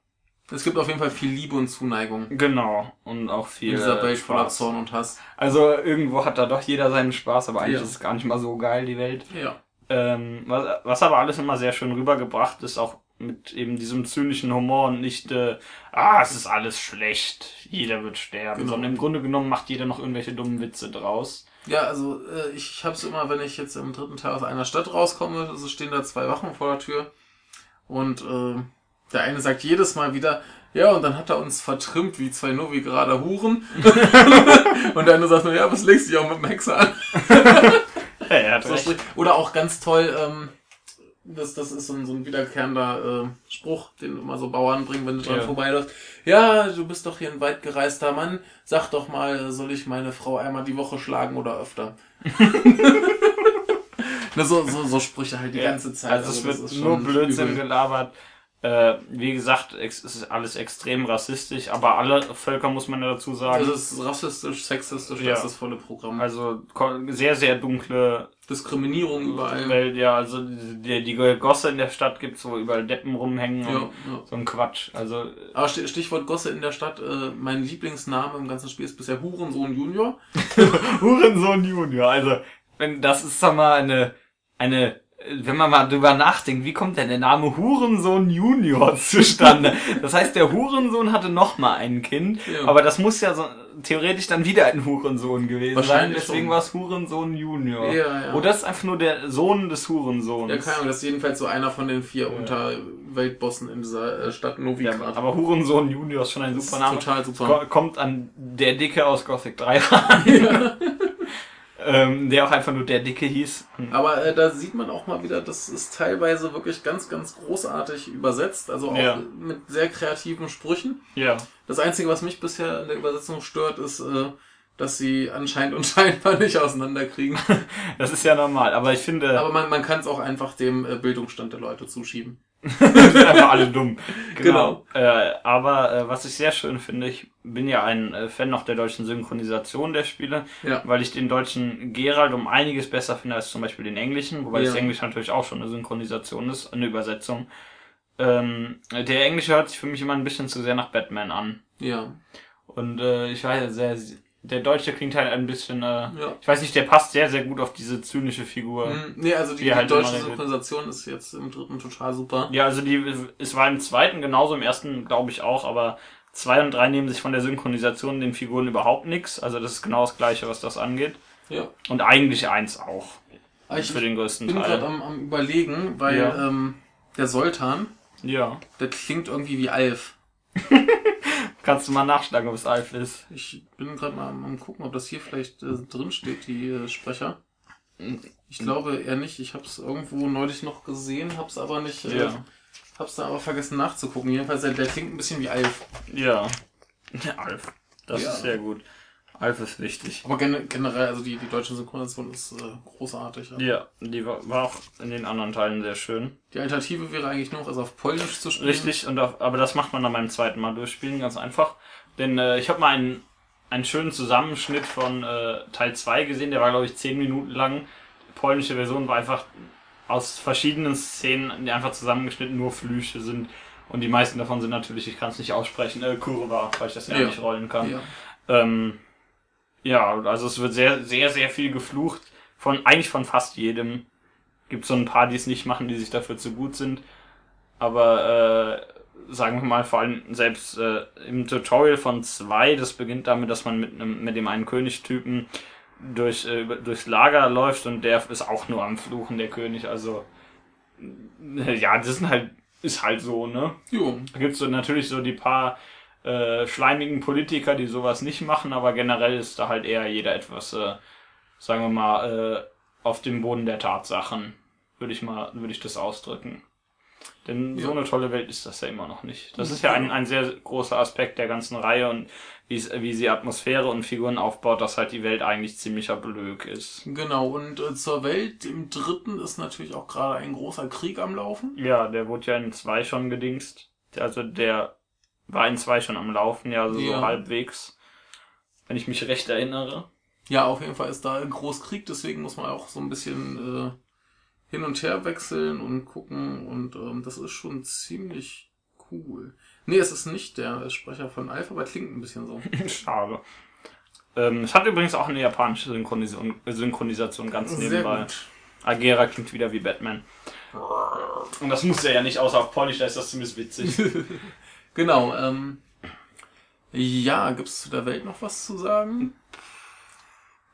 S1: Es gibt auf jeden Fall viel Liebe und Zuneigung.
S2: genau und auch
S1: In
S2: viel
S1: dieser Welt voller. Zorn und Hass.
S2: Also irgendwo hat da doch jeder seinen Spaß, aber eigentlich
S1: Ja.
S2: ist es gar nicht mal so geil die Welt.
S1: Ja.
S2: Ähm, was, was aber alles immer sehr schön rübergebracht ist, auch mit eben diesem zynischen Humor und nicht, äh, ah, es ist alles schlecht, jeder wird sterben,
S1: Genau.
S2: sondern im Grunde genommen macht jeder noch irgendwelche dummen Witze draus.
S1: Ja, also äh, ich, hab's immer, wenn ich jetzt im dritten Teil aus einer Stadt rauskomme, also stehen da zwei Wachen vor der Tür und äh, der eine sagt jedes Mal wieder, ja, und dann hat er uns vertrimmt wie zwei Novi gerade Huren. und der andere sagt nur, ja, was legst du dich auch mit dem Hexer an?
S2: Ja,
S1: sprich- Oder auch ganz toll, ähm, das, das ist so ein, so ein wiederkehrender äh, Spruch, den immer so Bauern bringen, wenn du dran
S2: Ja.
S1: vorbeiläufst. Ja, du bist doch hier ein weit gereister Mann. Sag doch mal, soll ich meine Frau einmal die Woche schlagen oder öfter? Na, so, so, so Sprüche halt die
S2: Ja,
S1: ganze Zeit.
S2: Also es
S1: das
S2: wird nur Blödsinn
S1: übel.
S2: gelabert. Äh, wie gesagt, es ist alles extrem rassistisch, aber alle Völker muss man dazu sagen.
S1: Das ist rassistisch, sexistisch,
S2: Ja.
S1: das ist volle Programm.
S2: Also sehr, sehr dunkle
S1: Diskriminierung überall.
S2: Welt, ja. Also die, die Gosse in der Stadt gibt's, wo überall Deppen rumhängen
S1: Ja,
S2: und
S1: ja.
S2: so ein Quatsch. Also
S1: Aber Sti- Stichwort Gosse in der Stadt, äh, mein Lieblingsname im ganzen Spiel ist bisher Hurensohn Junior.
S2: Hurensohn Junior. Also, wenn das ist sag mal eine, eine, wenn man mal drüber nachdenkt, wie kommt denn der Name Hurensohn Junior zustande? das heißt, der Hurensohn hatte noch mal ein Kind,
S1: Ja.
S2: aber das muss ja so theoretisch dann wieder ein Hurensohn gewesen sein. Deswegen war es Hurensohn Junior.
S1: Ja, ja.
S2: Oder ist einfach nur der Sohn des Hurensohns.
S1: Ja, keine Ahnung, das ist jedenfalls so einer von den vier Unterweltbossen in dieser äh, Stadt
S2: Ja,
S1: Novigrad.
S2: aber Hurensohn Junior ist schon ein
S1: Das
S2: super Name.
S1: total super.
S2: Ko- Kommt an der Dicke aus Gothic 3 ran. Ähm, der auch einfach nur der Dicke hieß.
S1: Aber äh, da sieht man auch mal wieder, das ist teilweise wirklich ganz, ganz großartig übersetzt, also auch
S2: Ja.
S1: mit sehr kreativen Sprüchen.
S2: Ja.
S1: Das Einzige, was mich bisher in der Übersetzung stört, ist, äh, dass sie anscheinend und scheinbar nicht auseinanderkriegen.
S2: Das ist ja normal, aber ich finde,
S1: Aber man, man kann es auch einfach dem äh, Bildungsstand der Leute zuschieben.
S2: Wir sind einfach alle dumm.
S1: Genau.
S2: Äh, aber äh, was ich sehr schön finde, ich bin ja ein äh, Fan noch der deutschen Synchronisation der Spiele,
S1: Ja.
S2: weil ich den deutschen Gerald um einiges besser finde als zum Beispiel den englischen, wobei
S1: Ja.
S2: das Englisch natürlich auch schon eine Synchronisation ist, eine Übersetzung. Ähm, der englische hört sich für mich immer ein bisschen zu sehr nach Batman an.
S1: Ja.
S2: Und äh, ich weiß, sehr, der Deutsche klingt halt ein bisschen, äh,
S1: Ja.
S2: ich weiß nicht, der passt sehr, sehr gut auf diese zynische Figur.
S1: Hm, Nee, also die,
S2: Die
S1: die
S2: halt
S1: deutsche. Synchronisation ist jetzt im dritten total super.
S2: Ja, also die, es war im zweiten genauso, im ersten glaube ich auch, aber zwei und drei nehmen sich von der Synchronisation den Figuren überhaupt nichts. Also das ist genau das gleiche, was das angeht.
S1: Ja.
S2: Und eigentlich eins auch.
S1: Aber ich
S2: für den größten
S1: bin gerade am, am überlegen, weil
S2: Ja.
S1: ähm, der Sultan,
S2: Ja.
S1: der klingt irgendwie wie Alf.
S2: Kannst du mal nachschlagen, ob es Alf ist.
S1: Ich bin gerade mal am, am gucken, ob das hier vielleicht äh, drin steht, die äh, Sprecher. Ich glaube eher nicht. Ich habe es irgendwo neulich noch gesehen, habe es aber nicht, äh,
S2: Ja.
S1: Hab's dann aber vergessen nachzugucken. Jedenfalls, der, der klingt ein bisschen wie Alf.
S2: Ja. Ja, Alf. Das
S1: Ja.
S2: ist sehr gut. Alf ist wichtig.
S1: Aber gen generell, also die, die deutsche Synchronisation ist äh, großartig. Ja.
S2: Ja, die war, war auch in den anderen Teilen sehr schön.
S1: Die Alternative wäre eigentlich noch, es auf Polnisch zu spielen.
S2: Richtig, und auf, aber das macht man dann beim zweiten Mal durchspielen, ganz einfach. Denn äh, ich habe mal einen, einen schönen Zusammenschnitt von äh, Teil 2 gesehen, der war, glaube ich, 10 Minuten lang. Die polnische Version war einfach aus verschiedenen Szenen, die einfach zusammengeschnitten nur Flüche sind. Und die meisten davon sind natürlich, ich kann es nicht aussprechen, äh, Kurwa, weil ich das ja,
S1: Ja.
S2: nicht rollen kann.
S1: Ja.
S2: Ähm, ja, also es wird sehr, sehr, sehr viel geflucht. Von, eigentlich von fast jedem. Gibt so ein paar, die es nicht machen, die sich dafür zu gut sind. Aber äh, sagen wir mal, vor allem selbst äh, im Tutorial von zwei, das beginnt damit, dass man mit, einem, mit dem einen Königstypen durch, äh, durchs Lager läuft und der ist auch nur am Fluchen, der König. Also ja, das sind halt, ist halt so, ne?
S1: Jo.
S2: Da gibt's so natürlich so die paar äh, schleimigen Politiker, die sowas nicht machen, aber generell ist da halt eher jeder etwas, äh, sagen wir mal, äh, auf dem Boden der Tatsachen, würde ich mal, würde ich das ausdrücken. Denn so
S1: Ja.
S2: eine tolle Welt ist das ja immer noch nicht. Das ist ja ein, ein sehr großer Aspekt der ganzen Reihe und wie es- wie sie Atmosphäre und Figuren aufbaut, dass halt die Welt eigentlich ziemlicher Blöd ist.
S1: Genau, und äh, zur Welt im dritten ist natürlich auch gerade ein großer Krieg am Laufen.
S2: Ja, der wurde ja in zwei schon gedingst. Also der war in zwei schon am Laufen, ja, so,
S1: Ja.
S2: so halbwegs. Wenn ich mich recht erinnere.
S1: Ja, auf jeden Fall ist da ein Großkrieg, deswegen muss man auch so ein bisschen äh, hin und her wechseln und gucken und ähm, das ist schon ziemlich cool. Nee, es ist nicht der Sprecher von Alpha, aber klingt ein bisschen so.
S2: Schade. Ähm, es hat übrigens auch eine japanische Synchronisation, Synchronisation ganz nebenbei. Agera klingt wieder wie Batman. Und das muss er ja nicht, außer auf Polnisch, da ist das zumindest witzig.
S1: Genau, ähm, ja, gibt's zu der Welt noch was zu sagen?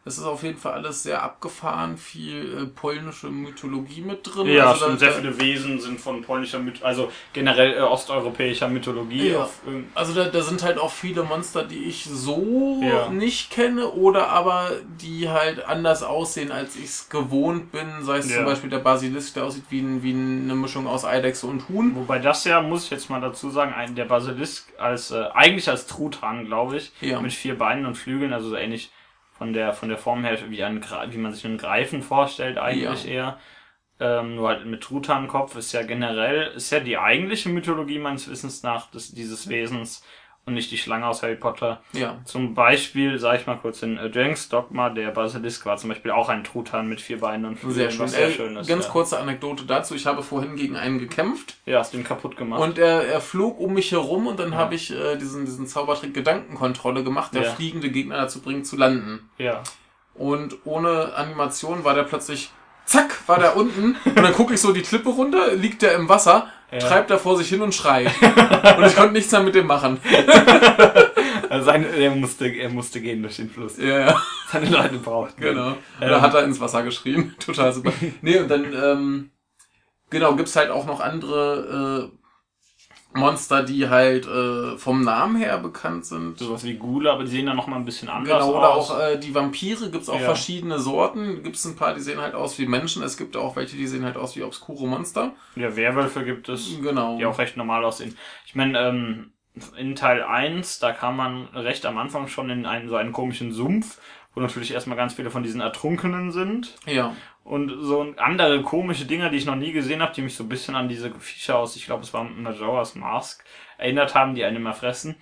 S1: Es ist auf jeden Fall alles sehr abgefahren, viel äh, polnische Mythologie mit drin.
S2: ja,
S1: Also
S2: sehr viele Wesen sind von polnischer Mythologie, also generell äh, osteuropäischer Mythologie.
S1: Ja.
S2: Auf, irgend-
S1: Also da, da sind halt auch viele Monster, die ich so
S2: Ja.
S1: nicht kenne oder aber die halt anders aussehen, als ich es gewohnt bin. Sei es
S2: Ja.
S1: zum Beispiel der Basilisk, der aussieht wie, ein, wie eine Mischung aus Eidechse und Huhn.
S2: Wobei das ja, muss ich jetzt mal dazu sagen, ein, der Basilisk als, äh, eigentlich als Truthahn, glaube ich,
S1: Ja.
S2: mit vier Beinen und Flügeln, also so ähnlich von der, von der Form her, wie, ein, wie man sich einen Greifen vorstellt, eigentlich eher. Ähm, nur halt mit Truthahnkopf ist ja generell, ist ja die eigentliche Mythologie meines Wissens nach des, dieses Wesens und nicht die Schlange aus Harry Potter.
S1: Ja.
S2: Zum Beispiel, sage ich mal kurz, in äh, Jenks Dogma, der Basilisk war zum Beispiel auch ein Truthahn mit vier Beinen und Flügeln,
S1: Sehr schön.
S2: was sehr
S1: Äh,
S2: schön ist.
S1: ganz
S2: ja.
S1: kurze Anekdote dazu. Ich habe vorhin gegen einen gekämpft
S2: Ja, hast den kaputt gemacht.
S1: und er, er flog um mich herum und dann habe ich äh, diesen, diesen Zaubertrick Gedankenkontrolle gemacht, der
S2: Ja.
S1: fliegende Gegner dazu bringt zu landen.
S2: ja.
S1: Und ohne Animation war der plötzlich, zack, war der unten. Und dann gucke ich so die Klippe runter, liegt der im Wasser,
S2: Ja.
S1: treibt er vor sich hin und schreit. und ich konnte nichts mehr mit dem machen.
S2: Also er, musste, er musste gehen durch den Fluss.
S1: Ja, ja,
S2: Seine Leute brauchten. ihn.
S1: genau. Und
S2: Ähm.
S1: da hat er ins Wasser geschrien. Total super. Nee, und dann, ähm, genau, gibt's halt auch noch andere äh, Monster, die halt äh, vom Namen her bekannt sind.
S2: Sowas wie Gule, aber die sehen dann noch mal ein bisschen anders
S1: Genau, oder
S2: aus.
S1: auch äh, die Vampire gibt's auch
S2: Ja.
S1: verschiedene Sorten. Gibt's ein paar, die sehen halt aus wie Menschen. Es gibt auch welche, die sehen halt aus wie obskure Monster.
S2: ja, Werwölfe gibt es,
S1: Genau.
S2: die auch recht normal aussehen. Ich meine, ähm, in Teil 1, da kam man recht am Anfang schon in einen, so einen komischen Sumpf, wo natürlich erstmal ganz viele von diesen Ertrunkenen sind.
S1: Ja.
S2: Und so andere komische Dinger, die ich noch nie gesehen habe, die mich so ein bisschen an diese Viecher aus, ich glaube, es war Majora's Mask, erinnert haben, die einen immer fressen.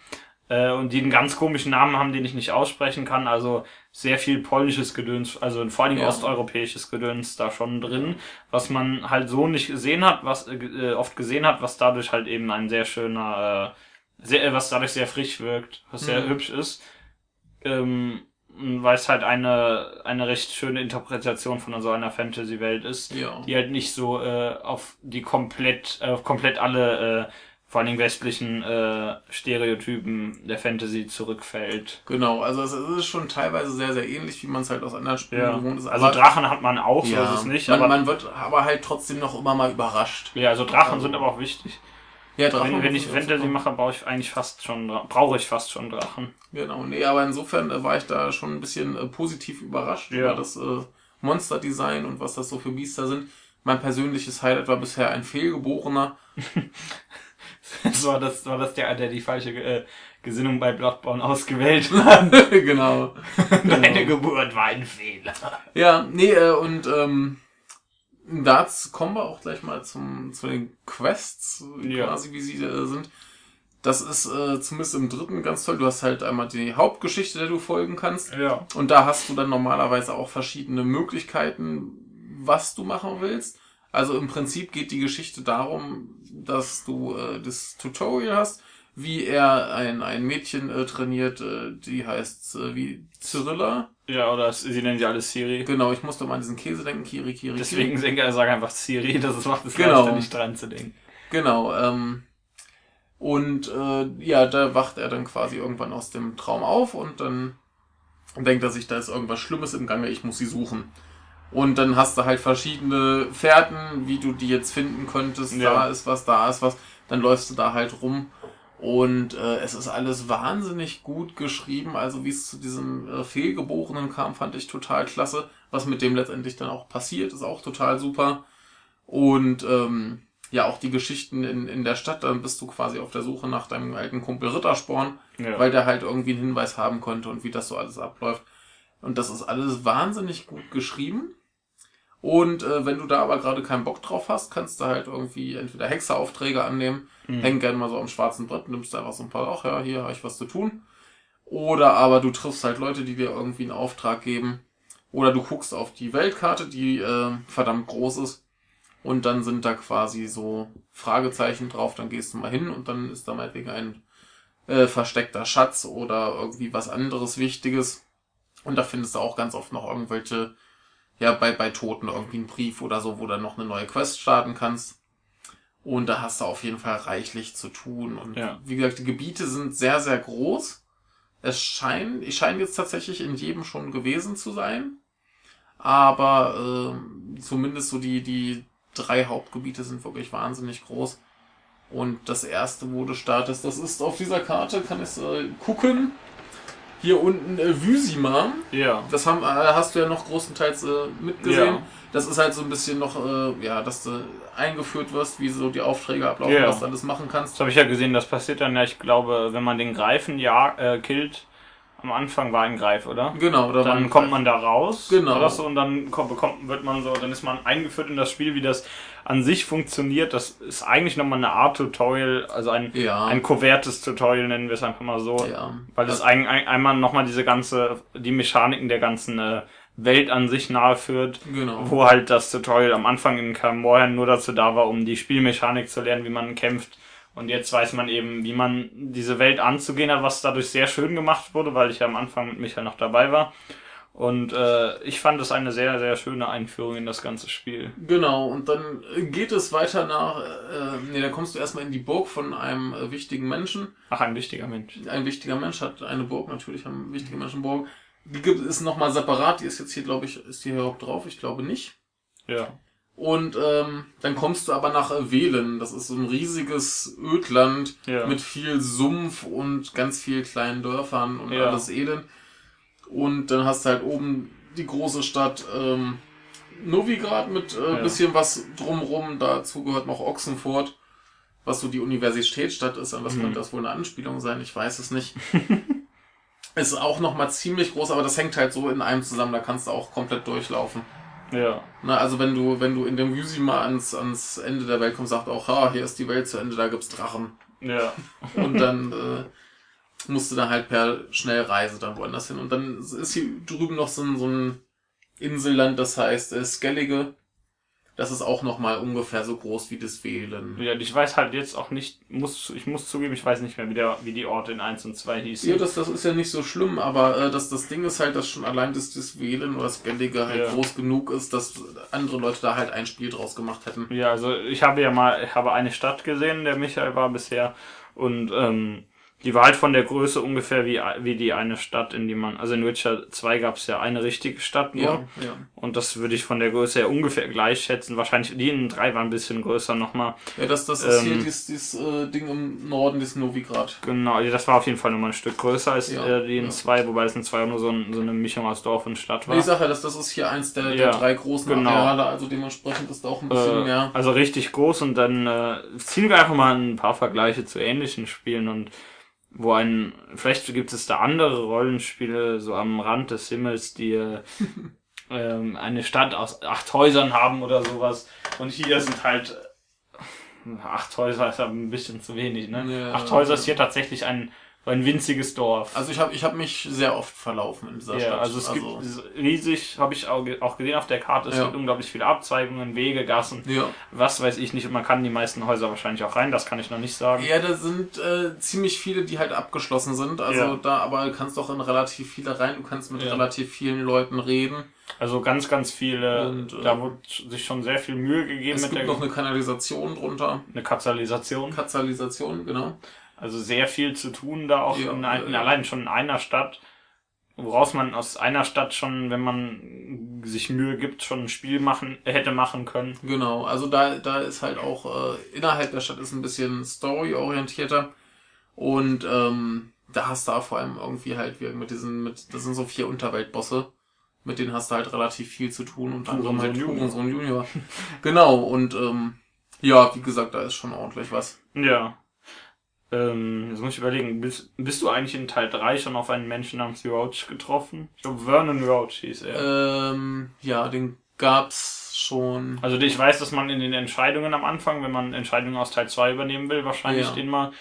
S2: Äh, und die einen ganz komischen Namen haben, den ich nicht aussprechen kann. Also sehr viel polnisches Gedöns, also vor allem
S1: Ja.
S2: osteuropäisches Gedöns da schon drin, was man halt so nicht gesehen hat, was äh, äh, oft gesehen hat, was dadurch halt eben ein sehr schöner, äh, sehr, äh, was dadurch sehr frisch wirkt, was sehr
S1: Mhm.
S2: hübsch ist. Ähm, weil es halt eine, eine recht schöne Interpretation von so einer Fantasy-Welt ist,
S1: Ja.
S2: die halt nicht so äh, auf die komplett, äh, komplett alle, äh, vor allen Dingen westlichen äh, Stereotypen der Fantasy zurückfällt.
S1: Genau, also es es ist schon teilweise sehr, sehr ähnlich, wie man es halt aus anderen Spielen gewohnt ist.
S2: Also Drachen hat man auch, so
S1: ja,
S2: ist es nicht,
S1: man,
S2: aber
S1: man wird aber halt trotzdem noch immer mal überrascht.
S2: ja, also Drachen
S1: Also-
S2: sind aber auch wichtig.
S1: Ja,
S2: Wenn, wenn ich Fantasy mache, brauche ich eigentlich fast schon, brauche ich fast schon Drachen.
S1: Genau, nee, aber insofern äh, war ich da schon ein bisschen äh, positiv überrascht
S2: Ja.
S1: über das äh, Monster-Design und was das so für Biester sind. Mein persönliches Highlight war bisher ein Fehlgeborener.
S2: so war das, war das der, der die falsche äh, Gesinnung bei Bloodborne ausgewählt hat.
S1: genau.
S2: Deine Geburt war ein Fehler.
S1: Ja, nee, äh, und ähm, dazu kommen wir auch gleich mal zum, zu den Quests,
S2: Ja.
S1: quasi wie sie äh, sind. Das ist äh, zumindest im dritten ganz toll. Du hast halt einmal die Hauptgeschichte, der du folgen kannst.
S2: Ja.
S1: Und da hast du dann normalerweise auch verschiedene Möglichkeiten, was du machen willst. Also im Prinzip geht die Geschichte darum, dass du äh, das Tutorial hast, wie er ein, ein Mädchen äh, trainiert, äh, die heißt äh, wie Cyrilla.
S2: Ja, oder sie nennen sie alles Siri.
S1: Genau, ich musste mal an diesen Käse denken, Kiri, Kiri,
S2: Deswegen
S1: Kiri.
S2: denke ich, sage einfach Siri, das macht es
S1: Genau.
S2: leichter, nicht dran zu denken.
S1: Genau, ähm, und äh, ja, da wacht er dann quasi irgendwann aus dem Traum auf und dann denkt er sich, da ist irgendwas Schlimmes im Gange, ich muss sie suchen. Und dann hast du halt verschiedene Fährten, wie du die jetzt finden könntest.
S2: Ja.
S1: Da ist was, da ist was. Dann läufst du da halt rum. Und äh, es ist alles wahnsinnig gut geschrieben. Also wie es zu diesem äh, Fehlgeborenen kam, fand ich total klasse. Was mit dem letztendlich dann auch passiert, ist auch total super. Und ähm, ja, auch die Geschichten in, in der Stadt, dann bist du quasi auf der Suche nach deinem alten Kumpel Rittersporn,
S2: Ja.
S1: weil der halt irgendwie einen Hinweis haben konnte und wie das so alles abläuft. Und das ist alles wahnsinnig gut geschrieben. Und äh, wenn du da aber gerade keinen Bock drauf hast, kannst du halt irgendwie entweder Hexeraufträge annehmen,
S2: Mhm.
S1: häng gerne mal so am schwarzen Brett, nimmst einfach so ein paar, ach ja, hier habe ich was zu tun. Oder aber du triffst halt Leute, die dir irgendwie einen Auftrag geben. Oder du guckst auf die Weltkarte, die äh, verdammt groß ist. Und dann sind da quasi so Fragezeichen drauf, dann gehst du mal hin und dann ist da meinetwegen ein äh, versteckter Schatz oder irgendwie was anderes Wichtiges. Und da findest du auch ganz oft noch irgendwelche, ja, bei, bei Toten irgendwie einen Brief oder so, wo du noch eine neue Quest starten kannst. Und da hast du auf jeden Fall reichlich zu tun. Und
S2: Ja.
S1: wie gesagt, die Gebiete sind sehr, sehr groß. Es scheint, ich scheine jetzt tatsächlich in jedem schon gewesen zu sein. Aber ähm, zumindest so die, die drei Hauptgebiete sind wirklich wahnsinnig groß. Und das erste, wo du startest, das ist auf dieser Karte, kann ich äh, gucken. Hier unten äh, Vysima.
S2: Ja.
S1: Das haben, äh, hast du ja noch großenteils äh, mitgesehen.
S2: Ja.
S1: Das ist halt so ein bisschen noch, äh, ja, dass du eingeführt wirst, wie so die Aufträge ablaufen,
S2: Ja.
S1: was du alles machen kannst.
S2: Das habe ich ja gesehen, das passiert dann ja, ich glaube, wenn man den Greifen ja äh, killt, am Anfang war ein Greif, oder?
S1: Genau, da
S2: Dann kommt man da raus.
S1: Genau.
S2: Oder so, und dann kommt, bekommt, wird man so, dann ist man eingeführt in das Spiel, wie das an sich funktioniert. Das ist eigentlich nochmal eine Art Tutorial, also ein,
S1: Ja.
S2: ein kovertes Tutorial, nennen wir es einfach mal so.
S1: Ja.
S2: Weil es ein, ein, einmal nochmal diese ganze, die Mechaniken der ganzen äh, Welt an sich nahe führt.
S1: Genau.
S2: Wo halt das Tutorial am Anfang in Kamoran nur dazu da war, um die Spielmechanik zu lernen, wie man kämpft. Und jetzt weiß man eben, wie man diese Welt anzugehen hat, was dadurch sehr schön gemacht wurde, weil ich ja am Anfang mit Michael noch dabei war. Und äh, ich fand es eine sehr, sehr schöne Einführung in das ganze Spiel.
S1: Genau, und dann geht es weiter nach, äh, nee, dann kommst du erstmal in die Burg von einem äh, wichtigen Menschen.
S2: Ach, ein wichtiger Mensch.
S1: Ein wichtiger Mensch hat eine Burg, natürlich haben wichtige Menschen Burg. Die gibt es nochmal separat, die ist jetzt hier, glaube ich, ist die hier auch drauf? Ich glaube nicht.
S2: Ja.
S1: Und ähm, dann kommst du aber nach Velen. Das ist so ein riesiges Ödland
S2: Ja.
S1: mit viel Sumpf und ganz viel kleinen Dörfern und
S2: Ja.
S1: alles Elend. Und dann hast du halt oben die große Stadt ähm, Novigrad mit äh,
S2: Ja.
S1: bisschen was drumrum. Dazu gehört noch Ochsenfurt, was so die Universitätsstadt ist. An was
S2: Mhm.
S1: könnte das wohl eine Anspielung sein? Ich weiß es nicht. ist auch nochmal ziemlich groß, aber das hängt halt so in einem zusammen. Da kannst du auch komplett durchlaufen.
S2: Ja.
S1: Na, also wenn du, wenn du in dem Vysima ans, ans Ende der Welt kommst, sagt auch, ha, hier ist die Welt zu Ende, da gibt's Drachen.
S2: Ja.
S1: Und dann äh, musst du dann halt per Schnellreise dann woanders hin. Und dann ist hier drüben noch so ein, so ein Inselland, das heißt äh, Skellige. Das ist auch nochmal ungefähr so groß wie das Wählen.
S2: Ja, ich weiß halt jetzt auch nicht, muss, ich muss zugeben, ich weiß nicht mehr, wie, der, wie die Orte in 1 und 2 hießen.
S1: Ja, das, das ist ja nicht so schlimm, aber äh, das, das Ding ist halt, dass schon allein das, das Wählen oder Skellige halt
S2: Ja.
S1: groß genug ist, dass andere Leute da halt ein Spiel draus gemacht hätten.
S2: Ja, also ich habe ja mal, ich habe eine Stadt gesehen, der Michael war bisher und ähm, Die war halt von der Größe ungefähr wie, wie die eine Stadt, in die man, also in Witcher 2 gab es ja eine richtige Stadt nur.
S1: Ja, ja.
S2: Und das würde ich von der Größe her ungefähr gleich schätzen. Wahrscheinlich die in 3 war ein bisschen größer nochmal.
S1: Ja, das, das ist hier
S2: Ähm,
S1: dieses, dieses äh, Ding im Norden, dieses Novigrad.
S2: Genau, das war auf jeden Fall nochmal ein Stück größer als
S1: Ja,
S2: äh, die in
S1: ja.
S2: 2, wobei es in 2 auch nur so, ein, so eine Mischung aus Dorf und Stadt war.
S1: Nee, Ich sage ja, das, das ist hier eins der, der drei großen
S2: genau.
S1: Areale, also dementsprechend ist da auch ein bisschen
S2: Äh,
S1: mehr.
S2: Also richtig groß und dann äh, ziehen wir einfach mal ein paar Vergleiche zu ähnlichen Spielen und wo ein, vielleicht gibt es da andere Rollenspiele so am Rand des Himmels, die äh, ähm, eine Stadt aus acht Häusern haben oder sowas und hier sind halt äh, acht Häuser ist aber ein bisschen zu wenig, ne?
S1: Ja,
S2: acht Häuser ist hier tatsächlich ein ein winziges Dorf.
S1: Also ich habe ich hab mich sehr oft verlaufen in dieser
S2: ja,
S1: Stadt.
S2: also es gibt es ist riesig, habe ich auch, ge- auch gesehen auf der Karte, es
S1: Ja.
S2: gibt unglaublich viele Abzweigungen, Wege, Gassen
S1: ja.
S2: was weiß ich nicht. Und man kann die meisten Häuser wahrscheinlich auch rein, das kann ich noch nicht sagen.
S1: ja, da sind äh, ziemlich viele, die halt abgeschlossen sind. Also
S2: Ja.
S1: da, aber du kannst doch in relativ viele rein, du kannst mit relativ vielen Leuten reden.
S2: Also ganz, ganz viele.
S1: Und, äh,
S2: da wurde sich schon sehr viel Mühe gegeben
S1: Es gibt noch eine Kanalisation drunter.
S2: eine Katalysation.
S1: Katalysation, genau.
S2: Also sehr viel zu tun da auch
S1: Ja,
S2: in, ein,
S1: ja,
S2: allein schon in einer Stadt. Woraus man aus einer Stadt schon, wenn man sich Mühe gibt, schon ein Spiel machen hätte machen können.
S1: Genau, also da, da ist halt auch äh, innerhalb der Stadt ist ein bisschen storyorientierter und ähm, da hast du auch vor allem irgendwie halt mit diesen, mit, das sind so vier Unterweltbosse, mit denen hast du halt relativ viel zu tun und anderem halt
S2: Hurensohn Junior.
S1: Hurensohn Junior. genau, und ähm, ja, wie gesagt, da ist schon ordentlich was.
S2: Ja. Ähm, jetzt muss ich überlegen, bist, bist du eigentlich in Teil 3 schon auf einen Menschen namens Roach getroffen? Ich glaube, Vernon Roach hieß er.
S1: Ähm, ja, den gab's schon.
S2: Also ich weiß, dass man in den Entscheidungen am Anfang, wenn man Entscheidungen aus Teil 2 übernehmen will, wahrscheinlich
S1: Ja.
S2: den mal,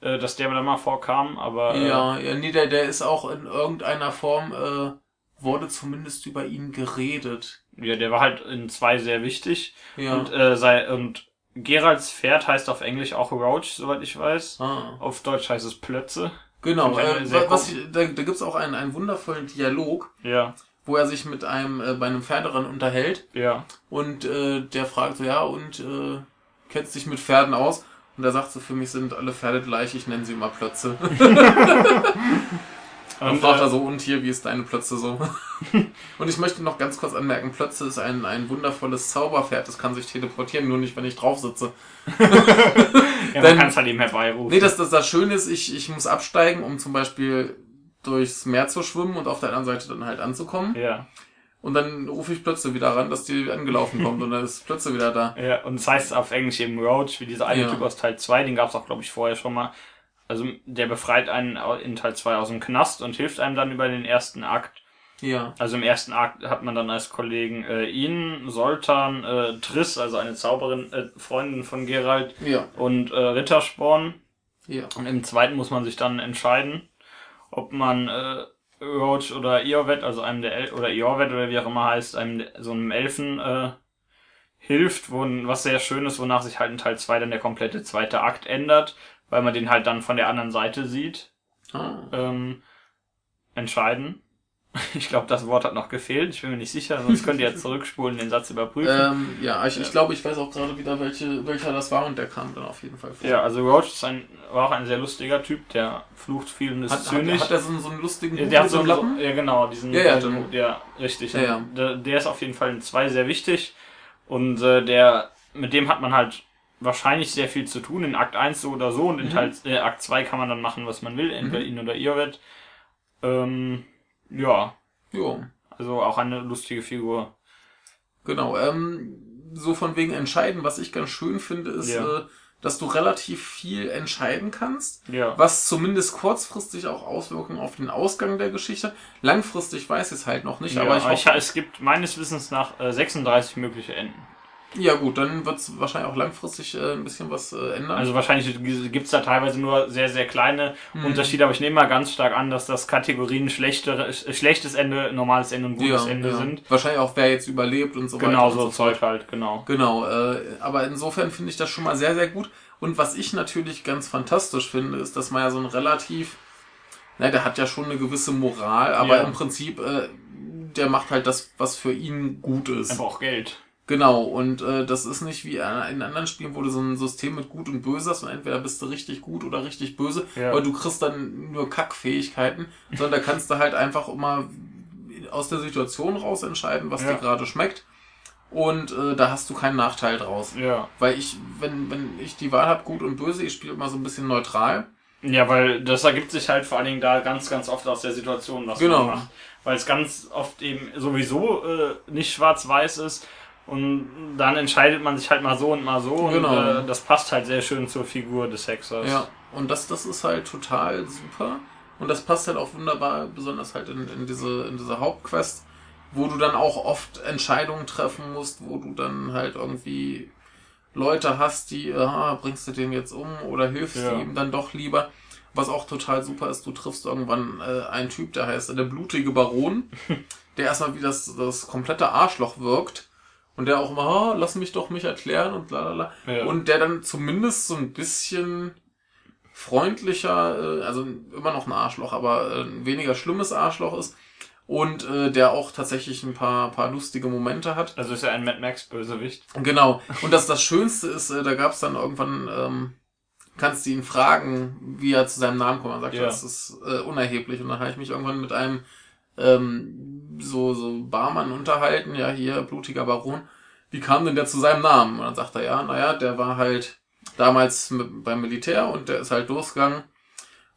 S2: äh, dass der da mal vorkam, aber äh,
S1: Ja, ja, nee, der, der ist auch in irgendeiner Form, äh, wurde zumindest über ihn geredet.
S2: ja, der war halt in 2 sehr wichtig.
S1: Ja.
S2: Und, äh, sei, und Geralds Pferd heißt auf Englisch auch Roach, soweit ich weiß.
S1: ah.
S2: Auf Deutsch heißt es Plötze.
S1: Genau, äh, was ich, da, da gibt's auch einen, einen wundervollen Dialog,
S2: Ja,
S1: wo er sich mit einem äh, bei einem Pferderennen unterhält
S2: ja.
S1: und äh, der fragt so, ja, und äh, kennst dich mit Pferden aus? Und er sagt so, für mich sind alle Pferde gleich, ich nenne sie immer Plötze. Dann
S2: Und,
S1: fragt er
S2: äh,
S1: so, und hier, wie ist deine Plötze so? und ich möchte noch ganz kurz anmerken, Plötze ist ein, ein wundervolles Zauberpferd, das kann sich teleportieren, nur nicht, wenn ich drauf sitze.
S2: ja, man kann es halt eben herbeirufen.
S1: Nee, das, das, das Schöne ist, ich, ich muss absteigen, um zum Beispiel durchs Meer zu schwimmen und auf der anderen Seite dann halt anzukommen.
S2: ja.
S1: Und dann rufe ich Plötze wieder ran, dass die angelaufen kommt und dann ist Plötze wieder da.
S2: Ja, und das heißt auf Englisch eben Roach, wie dieser eine
S1: Ja.
S2: Typ aus Teil 2, den gab es auch, glaube ich, vorher schon mal. Also der befreit einen in Teil 2 aus dem Knast und hilft einem dann über den ersten Akt.
S1: Ja.
S2: Also im ersten Akt hat man dann als Kollegen äh, ihn, Soltan, äh, Triss, also eine Zauberin, äh, Freundin von Geralt,
S1: Ja.
S2: und äh, Rittersporn.
S1: Ja.
S2: Und im zweiten muss man sich dann entscheiden, ob man äh, Roach oder Iorvet, also einem der El oder Iorvet oder wie auch immer heißt, einem so einem Elfen äh, hilft, wo, was sehr schön ist, wonach sich halt in Teil 2 dann der komplette zweite Akt ändert, weil man den halt dann von der anderen Seite sieht.
S1: Ah.
S2: Ähm, entscheiden. Ich glaube, das Wort hat noch gefehlt. Ich bin mir nicht sicher, sonst könnt ihr jetzt zurückspulen, den Satz überprüfen.
S1: Ähm, ja, ich, ich glaube, ich weiß auch gerade wieder, welche, welcher das war und der kam dann auf jeden Fall vor.
S2: ja, also Roach ist ein, war auch ein sehr lustiger Typ, der flucht viel und ist
S1: Hat, hat,
S2: zynisch.
S1: hat er so, einen- so einen lustigen
S2: Ja,
S1: Hut
S2: der hat so,
S1: einem
S2: so
S1: Lappen?
S2: ja genau, diesen
S1: Ja, ja, dann-
S2: Hut, ja, richtig.
S1: Ja, ja.
S2: Der, der ist auf jeden Fall in zwei sehr wichtig und äh, der mit dem hat man halt wahrscheinlich sehr viel zu tun in Akt 1 so oder so und in
S1: Mhm.
S2: Teil äh, Akt 2 kann man dann machen, was man will, entweder
S1: Mhm.
S2: ihn oder ihr wird. Ähm, ja,
S1: Jo,
S2: also auch eine lustige Figur.
S1: genau. Ähm, so von wegen entscheiden, was ich ganz schön finde, ist,
S2: Ja.
S1: äh, dass du relativ viel entscheiden kannst.
S2: Ja.
S1: was zumindest kurzfristig auch Auswirkungen auf den Ausgang der Geschichte. Langfristig weiß ich es halt noch nicht,
S2: ja,
S1: aber ich hoffe,
S2: es gibt meines Wissens nach äh, 36 mögliche Enden.
S1: Ja gut, dann wird es wahrscheinlich auch langfristig äh, ein bisschen was äh, ändern.
S2: Also wahrscheinlich gibt's da teilweise nur sehr, sehr kleine
S1: Mhm.
S2: Unterschiede, aber ich nehme mal ganz stark an, dass das Kategorien schlechte, äh, schlechtes Ende, normales Ende und gutes Ende sind.
S1: Wahrscheinlich auch, wer jetzt überlebt und so
S2: Genau
S1: weiter.
S2: so
S1: und so fort.
S2: Zeug halt, genau.
S1: Genau, äh, aber insofern finde ich das schon mal sehr, sehr gut. Und was ich natürlich ganz fantastisch finde, ist, dass man ja so ein relativ, na, der hat ja schon eine gewisse Moral, aber
S2: Ja.
S1: im Prinzip, äh, der macht halt das, was für ihn gut ist.
S2: Er braucht Geld.
S1: Genau, und äh, das ist nicht wie in anderen Spielen, wo du so ein System mit Gut und Böse hast und entweder bist du richtig gut oder richtig böse,
S2: Ja.
S1: aber du kriegst dann nur Kackfähigkeiten, sondern da kannst du halt einfach immer aus der Situation raus entscheiden, was
S2: Ja.
S1: dir gerade schmeckt. Und äh, da hast du keinen Nachteil draus.
S2: Ja.
S1: Weil ich, wenn, wenn ich die Wahl habe, gut und böse, ich spiele immer so ein bisschen neutral.
S2: Ja, weil das ergibt sich halt vor allen Dingen da ganz, ganz oft aus der Situation, was
S1: Genau.
S2: man macht. Weil es ganz oft eben sowieso äh, nicht schwarz-weiß ist und dann entscheidet man sich halt mal so und mal so und
S1: Genau.
S2: äh, das passt halt sehr schön zur Figur des Hexers.
S1: Ja, und das, das ist halt total super. Und das passt halt auch wunderbar, besonders halt in, in, diese, in diese Hauptquest, wo du dann auch oft Entscheidungen treffen musst, wo du dann halt irgendwie Leute hast, die, aha, bringst du den jetzt um oder hilfst
S2: Ja.
S1: du ihm dann doch lieber. Was auch total super ist, du triffst irgendwann äh, einen Typ, der heißt der blutige Baron, der erstmal wie das, das komplette Arschloch wirkt. Und der auch immer, ah, lass mich doch mich erklären und lalala.
S2: Ja.
S1: Und der dann zumindest so ein bisschen freundlicher, äh, also immer noch ein Arschloch, aber äh, ein weniger schlimmes Arschloch ist. Und äh, der auch tatsächlich ein paar, paar lustige Momente hat.
S2: Also ist ja ein Mad Max Bösewicht.
S1: Genau. Und das, das Schönste ist, äh, da gab es dann irgendwann, ähm, kannst du ihn fragen, wie er zu seinem Namen kommt. Er sagt,
S2: Ja.
S1: das ist äh, unerheblich. Und dann habe ich mich irgendwann mit einem ähm, so, so Barmann unterhalten, ja, hier, blutiger Baron. Wie kam denn der zu seinem Namen? Und dann sagt er, ja, naja, der war halt damals mit, beim Militär und der ist halt losgegangen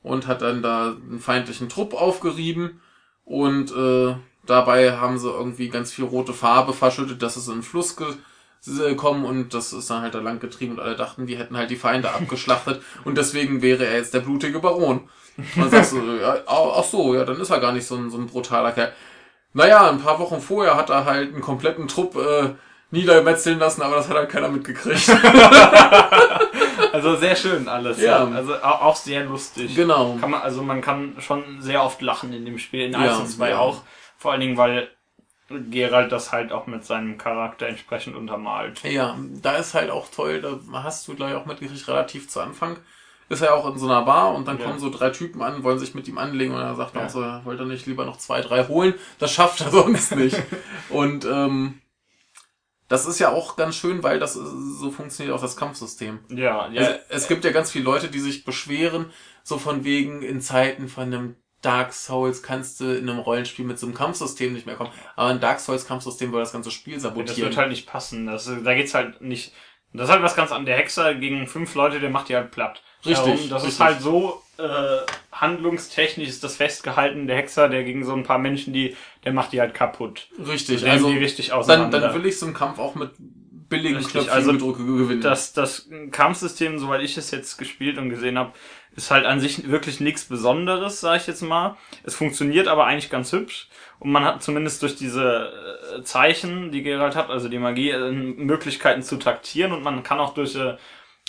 S1: und hat dann da einen feindlichen Trupp aufgerieben und äh, dabei haben sie irgendwie ganz viel rote Farbe verschüttet, dass es in den Fluss gekommen und das ist dann halt da lang getrieben und alle dachten, die hätten halt die Feinde abgeschlachtet und deswegen wäre er jetzt der blutige Baron. Dann sagst du, ja, ach so, ja, dann ist er gar nicht so ein, so ein brutaler Kerl. Naja, ein paar Wochen vorher hat er halt einen kompletten Trupp äh, niedermetzeln lassen, aber das hat halt keiner mitgekriegt.
S2: Also sehr schön alles.
S1: Ja.
S2: Also au- auch sehr lustig.
S1: genau.
S2: Kann man, also man kann schon sehr oft lachen in dem Spiel, in
S1: Ja,
S2: 1 und 2
S1: ja.
S2: auch. Vor allen Dingen, weil Geralt das halt auch mit seinem Charakter entsprechend untermalt.
S1: Ja, da ist halt auch toll, da hast du gleich auch mitgekriegt, relativ zu Anfang. Ist er auch in so einer Bar und dann
S2: Ja.
S1: kommen so drei Typen an, wollen sich mit ihm anlegen und er sagt
S2: Ja.
S1: auch so, ja, wollte er nicht lieber noch zwei, drei holen? Das schafft er sonst nicht. und ähm, das ist ja auch ganz schön, weil das so funktioniert auch das Kampfsystem.
S2: Ja, ja.
S1: Also, es gibt ja ganz viele Leute, die sich beschweren, so von wegen in Zeiten von einem Dark Souls kannst du in einem Rollenspiel mit so einem Kampfsystem nicht mehr kommen. Aber ein Dark Souls Kampfsystem würde das ganze Spiel
S2: das
S1: sabotieren.
S2: wird halt nicht passen. Das, da geht's halt nicht. Das ist halt was ganz anderes. Der Hexer gegen fünf Leute, der macht die halt platt.
S1: Richtig,
S2: Darum, das
S1: richtig.
S2: ist halt so äh, handlungstechnisch ist das festgehalten. Der Hexer, der gegen so ein paar Menschen, die, der macht die halt kaputt.
S1: Richtig, also
S2: die richtig
S1: dann,
S2: auseinander.
S1: dann will ich so einen Kampf auch mit billigen
S2: Richtig,
S1: Knöpfchen
S2: also
S1: gedrücke gewinnen.
S2: das, das Kampfsystem, soweit ich es jetzt gespielt und gesehen habe, ist halt an sich wirklich nichts Besonderes, sage ich jetzt mal. Es funktioniert aber eigentlich ganz hübsch und man hat zumindest durch diese äh, Zeichen, die Geralt hat, also die Magie, äh, Möglichkeiten zu taktieren und man kann auch durch äh,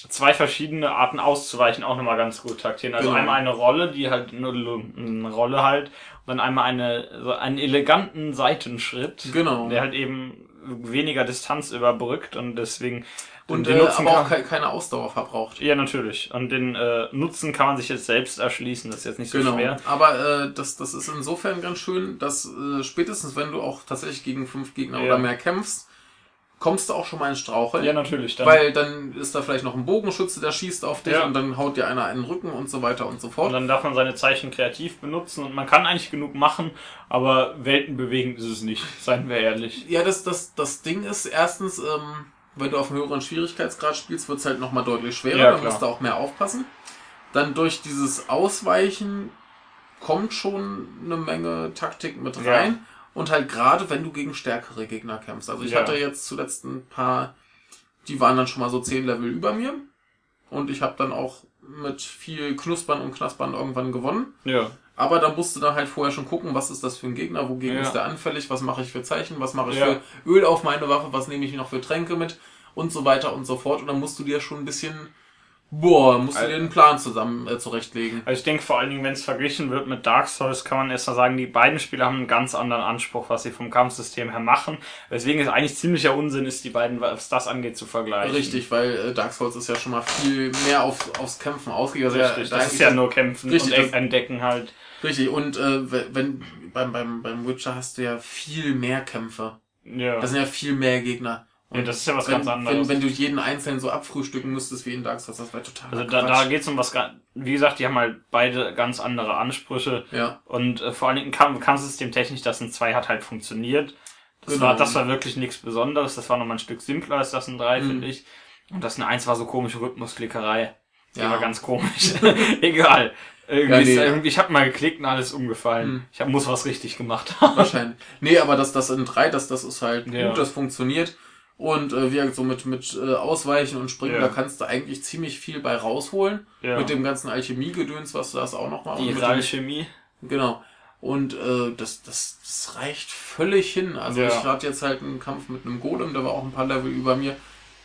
S2: zwei verschiedene Arten auszuweichen auch nochmal ganz gut taktieren. Also
S1: Genau.
S2: einmal eine Rolle, die halt nur eine Rolle halt und dann einmal eine, so einen eleganten Seitenschritt,
S1: Genau.
S2: der halt eben weniger Distanz überbrückt und deswegen
S1: und
S2: den
S1: äh,
S2: Nutzen
S1: aber auch
S2: kann-
S1: ke keine Ausdauer verbraucht.
S2: ja, natürlich. Und den äh, Nutzen kann man sich jetzt selbst erschließen. Das ist jetzt nicht so
S1: Genau.
S2: schwer.
S1: Aber äh, das, das ist insofern ganz schön, dass äh, spätestens wenn du auch tatsächlich gegen fünf Gegner
S2: Ja.
S1: oder mehr kämpfst, kommst du auch schon mal in Straucheln.
S2: Ja, natürlich. Dann,
S1: Weil dann ist da vielleicht noch ein Bogenschütze, der schießt auf dich
S2: Ja.
S1: und dann haut dir einer einen Rücken und so weiter und so fort.
S2: und dann darf man seine Zeichen kreativ benutzen und man kann eigentlich genug machen, aber weltenbewegend ist es nicht, seien wir ehrlich.
S1: Ja, das, das, das Ding ist erstens, ähm, wenn du auf einem höheren Schwierigkeitsgrad spielst, wird es halt nochmal deutlich schwerer,
S2: Ja,
S1: dann musst du auch mehr aufpassen. Dann durch dieses Ausweichen kommt schon eine Menge Taktik mit
S2: Ja.
S1: Und halt gerade, wenn du gegen stärkere Gegner kämpfst. Also ich
S2: Ja.
S1: hatte jetzt zuletzt ein paar, die waren dann schon mal so 10 Level über mir. Und ich habe dann auch mit viel Knuspern und Knaspern irgendwann gewonnen.
S2: Ja.
S1: Aber da musst du dann halt vorher schon gucken, was ist das für ein Gegner, wogegen
S2: Ja.
S1: ist der anfällig, was mache ich für Zeichen, was mache ich
S2: Ja.
S1: für Öl auf meine Waffe, was nehme ich noch für Tränke mit und so weiter und so fort. Und dann musst du dir schon ein bisschen, boah, musst du dir einen Plan zusammen äh, zurechtlegen.
S2: Also ich denke vor allen Dingen, wenn es verglichen wird mit Dark Souls, kann man erst mal sagen, die beiden Spiele haben einen ganz anderen Anspruch, was sie vom Kampfsystem her machen. Weswegen es eigentlich ziemlicher Unsinn ist, die beiden, was das angeht, zu vergleichen.
S1: Richtig, weil äh, Dark Souls ist ja schon mal viel mehr auf, aufs Kämpfen ausgegangen. Also
S2: Richtig,
S1: da
S2: das ist ja nur Kämpfen
S1: Richtig,
S2: und Entdecken halt.
S1: Richtig, und äh, wenn- wenn beim, beim, beim Witcher hast du ja viel mehr Kämpfe.
S2: Ja.
S1: Das sind ja viel mehr Gegner.
S2: Ja, das ist ja was
S1: wenn,
S2: ganz anderes.
S1: Wenn, wenn du jeden einzelnen so abfrühstücken müsstest wie in Dark Souls, das wäre total
S2: Also da, da geht's um was, ga- wie gesagt, die haben halt beide ganz andere Ansprüche
S1: Ja,
S2: und äh, vor allen Dingen Kampf Kampfsystem technisch, das in 2 hat halt funktioniert. Das,
S1: Genau.
S2: war, das war wirklich nichts Besonderes, das war nochmal ein Stück simpler als das in 3,
S1: Mhm.
S2: finde ich. Und das in 1 war so komische Rhythmusklickerei. Die
S1: Ja.
S2: war ganz komisch. Egal. Irgendwie
S1: Ja, nee.
S2: ich habe mal geklickt und alles umgefallen.
S1: Mhm.
S2: Ich hab, muss was richtig gemacht haben.
S1: wahrscheinlich. Nee, aber das, das in drei, das, das ist halt
S2: Ja.
S1: gut, das funktioniert. Und äh, wie gesagt, so mit, mit äh, Ausweichen und Springen,
S2: Ja.
S1: da kannst du eigentlich ziemlich viel bei rausholen.
S2: Ja.
S1: Mit dem ganzen Alchemie-Gedöns, was du das auch noch mal.
S2: Die Realchemie.
S1: Genau. Und äh, das, das, das reicht völlig hin. Also
S2: Ja.
S1: ich hatte jetzt halt einen Kampf mit einem Golem, der war auch ein paar Level über mir.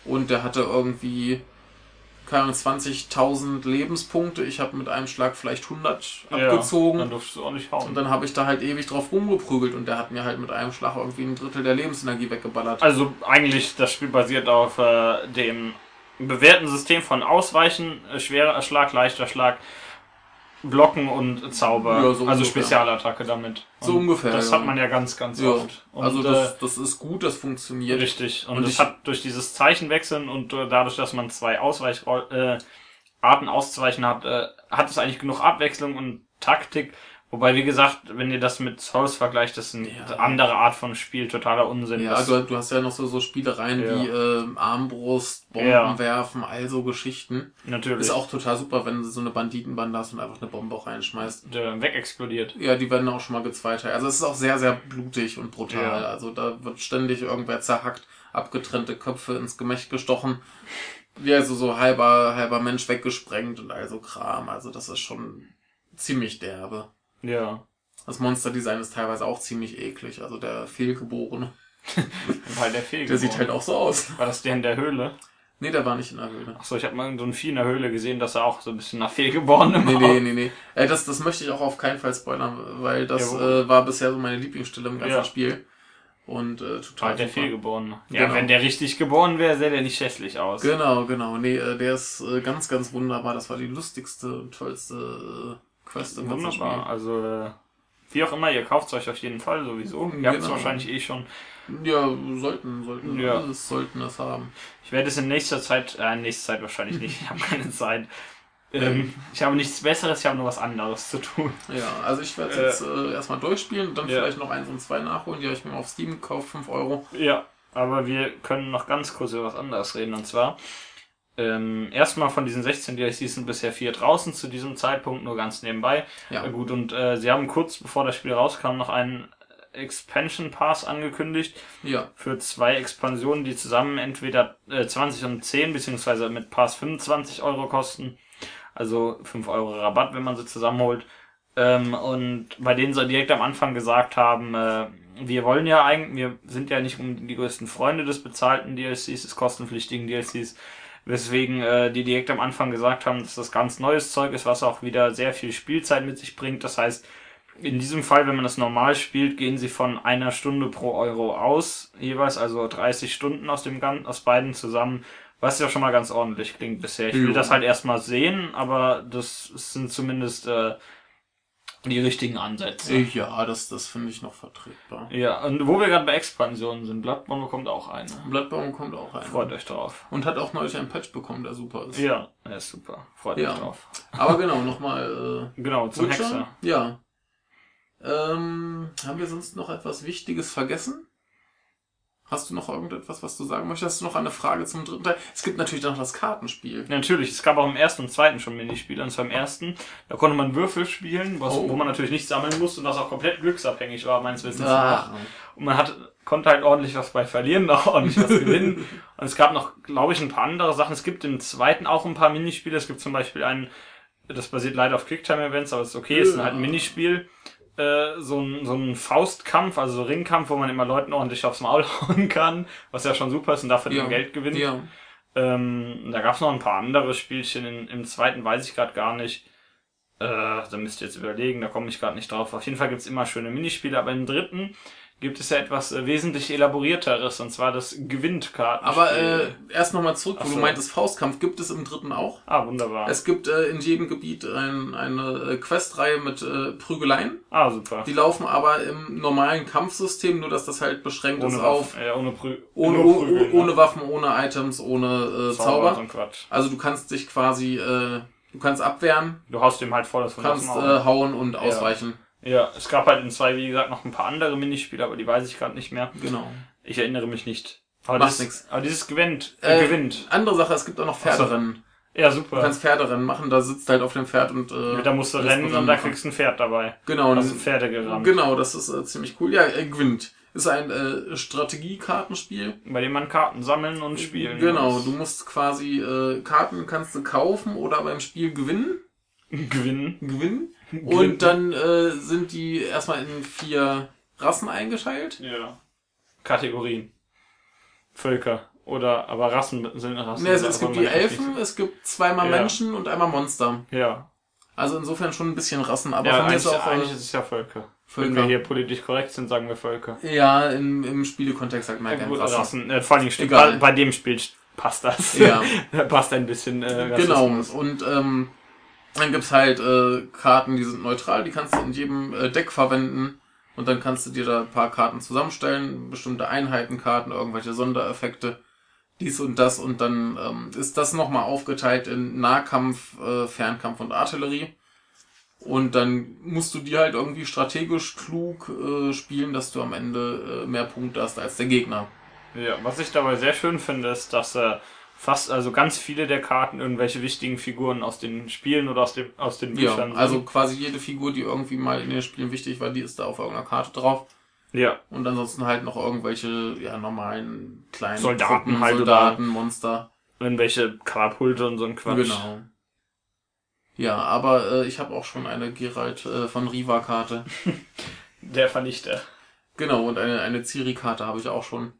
S1: Und der hatte irgendwie, keine Ahnung, 20.000 Lebenspunkte. Ich habe mit einem Schlag vielleicht 100
S2: Ja,
S1: abgezogen.
S2: dann durfst du auch nicht hauen.
S1: und dann habe ich da halt ewig drauf rumgeprügelt. Und der hat mir halt mit einem Schlag irgendwie ein Drittel der Lebensenergie weggeballert.
S2: Also eigentlich, das Spiel basiert auf äh, dem bewährten System von Ausweichen, äh, schwerer Schlag, leichter Schlag, Blocken und Zauber.
S1: Ja, so
S2: also
S1: ungefähr.
S2: Spezialattacke damit.
S1: So
S2: Und
S1: ungefähr,
S2: Das
S1: ja.
S2: hat man ja ganz, ganz
S1: Ja,
S2: oft. Und,
S1: also
S2: äh,
S1: das, das ist gut, das funktioniert.
S2: Richtig. Und,
S1: Und
S2: es
S1: ich-
S2: hat durch dieses Zeichenwechseln und äh, dadurch, dass man zwei Ausweich äh, Arten auszuweichen hat, äh, hat es eigentlich genug Abwechslung und Taktik. Wobei, wie gesagt, wenn ihr das mit Souls vergleicht, das ist eine
S1: Ja.
S2: andere Art von Spiel, totaler Unsinn.
S1: Ja, du, du hast ja noch so, so Spielereien
S2: Ja.
S1: wie ähm, Armbrust, Bomben
S2: Ja.
S1: werfen, all so Geschichten.
S2: natürlich
S1: Ist auch total super, wenn du so eine Banditenbande hast und einfach eine Bombe auch reinschmeißt.
S2: äh, wegexplodiert.
S1: Ja, die werden auch schon mal gezweiteilt. Also es ist auch sehr, sehr blutig und brutal.
S2: Ja.
S1: Also da wird ständig irgendwer zerhackt, abgetrennte Köpfe ins Gemächt gestochen. Wie also so halber, halber Mensch weggesprengt und all so Kram. Also das ist schon ziemlich derbe.
S2: Ja.
S1: Das Monsterdesign ist teilweise auch ziemlich eklig. Also der Fehlgeborene,
S2: Weil der Fehl
S1: der sieht halt auch so aus.
S2: War das der in der Höhle?
S1: Nee, der war nicht in der Höhle.
S2: Achso, ich habe mal so ein Vieh in der Höhle gesehen, dass er auch so ein bisschen nach Fehlgeborenem
S1: Nee,
S2: war.
S1: nee, nee, nee. Äh, das, das möchte ich auch auf keinen Fall spoilern, weil das
S2: Jawohl.
S1: äh, war bisher so meine Lieblingsstelle im ganzen
S2: Ja.
S1: Spiel. Und äh, total.
S2: Halt der. Fehlgeborene. Ja,
S1: Genau.
S2: wenn der richtig geboren wäre, sähe der nicht hässlich aus.
S1: Genau, genau. Nee, äh, der ist äh, ganz, ganz wunderbar. Das war die lustigste und tollste äh, Quest
S2: Wunderbar. Also, äh, wie auch immer, ihr kauft es euch auf jeden Fall sowieso. Ihr habt es
S1: Genau.
S2: wahrscheinlich eh schon.
S1: Ja, sollten, sollten,
S2: Ja.
S1: alles sollten das haben.
S2: Ich werde es in nächster Zeit, äh, in nächster Zeit wahrscheinlich nicht, ich habe keine Zeit. Ähm, ich habe nichts Besseres, ich habe nur was anderes zu tun.
S1: Ja, also ich werde
S2: Äh,
S1: jetzt äh, erstmal durchspielen und dann
S2: ja.
S1: vielleicht noch eins und zwei nachholen. Die habe ich mir auf Steam gekauft, 5 Euro.
S2: Ja, aber wir können noch ganz kurz über was anderes reden. Und zwar, ähm, erstmal von diesen 16 DLCs sind bisher vier draußen zu diesem Zeitpunkt, nur ganz nebenbei.
S1: Ja.
S2: Äh, gut, und äh, sie haben kurz bevor das Spiel rauskam noch einen Expansion Pass angekündigt
S1: Ja,
S2: für zwei Expansionen, die zusammen entweder äh, 20 und 10 beziehungsweise mit Pass 25 Euro kosten. Also 5 Euro Rabatt, wenn man sie zusammenholt. Ähm, und bei denen sie direkt am Anfang gesagt haben, äh, wir wollen ja eigentlich, wir sind ja nicht um die größten Freunde des bezahlten DLCs, des kostenpflichtigen DLCs, weswegen äh, die direkt am Anfang gesagt haben, dass das ganz neues Zeug ist, was auch wieder sehr viel Spielzeit mit sich bringt. Das heißt, in diesem Fall, wenn man das normal spielt, gehen sie von einer Stunde pro Euro aus, jeweils, also 30 Stunden aus dem Gan aus beiden zusammen, was ja schon mal ganz ordentlich klingt bisher. Ich will
S1: Jo.
S2: das halt erstmal sehen, aber das sind zumindest äh, die richtigen Ansätze.
S1: ja, das, das finde ich noch vertretbar.
S2: Ja, und wo wir gerade bei Expansionen sind, Bloodborne bekommt auch eine.
S1: Bloodborne kommt auch rein.
S2: Freut euch drauf.
S1: Und hat auch neulich einen Patch bekommen, der super ist.
S2: Ja, er ist super. Freut
S1: Ja.
S2: euch drauf.
S1: Aber genau, nochmal äh,
S2: Genau, zum
S1: Witcher?
S2: Hexer.
S1: Ja. Ähm, haben wir sonst noch etwas Wichtiges vergessen? Hast du noch irgendetwas, was du sagen möchtest? Hast du noch eine Frage zum dritten Teil? Es gibt natürlich noch das Kartenspiel.
S2: Natürlich, es gab auch im ersten und zweiten schon Minispiele. Und zwar im ersten, da konnte man Würfel spielen, was,
S1: Oh.
S2: wo man natürlich nicht sammeln musste und das auch komplett glücksabhängig war, meines Wissens
S1: Ah,
S2: nach. Und man hat, konnte halt ordentlich was bei verlieren, auch ordentlich was gewinnen. Und es gab noch, glaube ich, ein paar andere Sachen. Es gibt im zweiten auch ein paar Minispiele. Es gibt zum Beispiel einen, das basiert leider auf Quicktime-Events, aber ist okay, es ist halt ein Minispiel. Äh, so ein, so ein Faustkampf, also so Ringkampf, wo man immer Leuten ordentlich aufs Maul hauen kann, was ja schon super ist und dafür
S1: ja.
S2: dann Geld gewinnt.
S1: Ja.
S2: Ähm, da gab's noch ein paar andere Spielchen. In, Im zweiten weiß ich gerade gar nicht. Äh, da müsst ihr jetzt überlegen, da komme ich gerade nicht drauf. Auf jeden Fall gibt's immer schöne Minispiele, aber im dritten, gibt es ja etwas äh, wesentlich elaborierteres, und zwar das Gewinntkartenspiel.
S1: Aber äh, erst nochmal zurück, wo
S2: so.
S1: du meintest, Faustkampf gibt es im dritten auch.
S2: ah, wunderbar.
S1: Es gibt äh, in jedem Gebiet ein, eine äh, Questreihe mit äh, Prügeleien.
S2: ah, super.
S1: Die laufen aber im normalen Kampfsystem, nur dass das halt beschränkt ist
S2: ohne
S1: auf
S2: Waffen, ja, ohne, Prü
S1: ohne,
S2: Prügeln,
S1: ohne
S2: ne?
S1: Waffen, ohne Items, ohne äh, Zauber.
S2: und Quatsch.
S1: Also du kannst dich quasi, äh, du kannst abwehren,
S2: Du haust dem halt voll das
S1: du
S2: von
S1: kannst äh, hauen und ausweichen.
S2: Ja, es gab halt in zwei, wie gesagt, noch ein paar andere Minispiele, aber die weiß ich gerade nicht mehr.
S1: Genau.
S2: Ich erinnere mich nicht. Aber,
S1: Macht
S2: das,
S1: nix.
S2: aber dieses gewinnt, äh,
S1: Äh,
S2: gewinnt.
S1: Andere Sache, es gibt auch noch Pferderennen.
S2: Ja,
S1: Du
S2: super.
S1: kannst Pferderennen machen, da sitzt halt auf dem Pferd und äh,
S2: da musst du rennen und da kriegst du ein Pferd dabei.
S1: Genau,
S2: Hast du
S1: und,
S2: Pferde gerammt.
S1: genau, das ist äh, ziemlich cool. Ja, äh, gewinnt. Ist ein äh, Strategiekartenspiel.
S2: Bei dem man Karten sammeln und spielen
S1: Genau,
S2: muss.
S1: du musst quasi äh, Karten kannst du kaufen oder beim Spiel gewinnen.
S2: Gewinnen.
S1: Gewinnen. Und dann äh, sind die erstmal in vier Rassen eingeteilt.
S2: Ja. Kategorien. Völker. Oder, aber Rassen sind Rassen.
S1: Ne, es, es gibt die
S2: nicht-
S1: Elfen, es gibt zweimal
S2: Ja.
S1: Menschen und einmal Monster.
S2: Ja.
S1: Also insofern schon ein bisschen Rassen, aber
S2: ja
S1: von mir
S2: eigentlich,
S1: auch
S2: eigentlich
S1: äh,
S2: ist es ja Völker. Wenn wir
S1: Völker.
S2: hier politisch korrekt sind, sagen wir Völker.
S1: Ja, im, im Spielekontext sagt man ja
S2: Ja,
S1: gerne
S2: gut,
S1: Rassen.
S2: Rassen. Äh, vor allem
S1: Egal.
S2: bei, bei dem Spiel passt das.
S1: Ja.
S2: passt ein bisschen äh,
S1: Genau.
S2: Rassismus.
S1: Und ähm, dann gibt's halt äh, Karten, die sind neutral, die kannst du in jedem äh, Deck verwenden. Und dann kannst du dir da ein paar Karten zusammenstellen, bestimmte Einheitenkarten, irgendwelche Sondereffekte, dies und das. Und dann ähm, ist das nochmal aufgeteilt in Nahkampf, äh, Fernkampf und Artillerie. Und dann musst du die halt irgendwie strategisch klug äh, spielen, dass du am Ende äh, mehr Punkte hast als der Gegner.
S2: Ja, was ich dabei sehr schön finde, ist, dass äh, fast, also ganz viele der Karten irgendwelche wichtigen Figuren aus den Spielen oder aus, dem, aus den
S1: Ja,
S2: Büchern
S1: also quasi jede Figur, die irgendwie mal in den Spielen wichtig war, die ist da auf irgendeiner Karte drauf.
S2: Ja,
S1: Und ansonsten halt noch irgendwelche, ja, normalen kleinen
S2: Soldaten
S1: Truppen,
S2: halt
S1: Soldaten, Monster.
S2: irgendwelche Katapulte und so ein Quatsch.
S1: Genau. Ja, aber äh, ich habe auch schon eine Geralt äh, von Riva Karte.
S2: Der Vernichter.
S1: Genau, und eine, eine Ciri-Karte habe ich auch schon.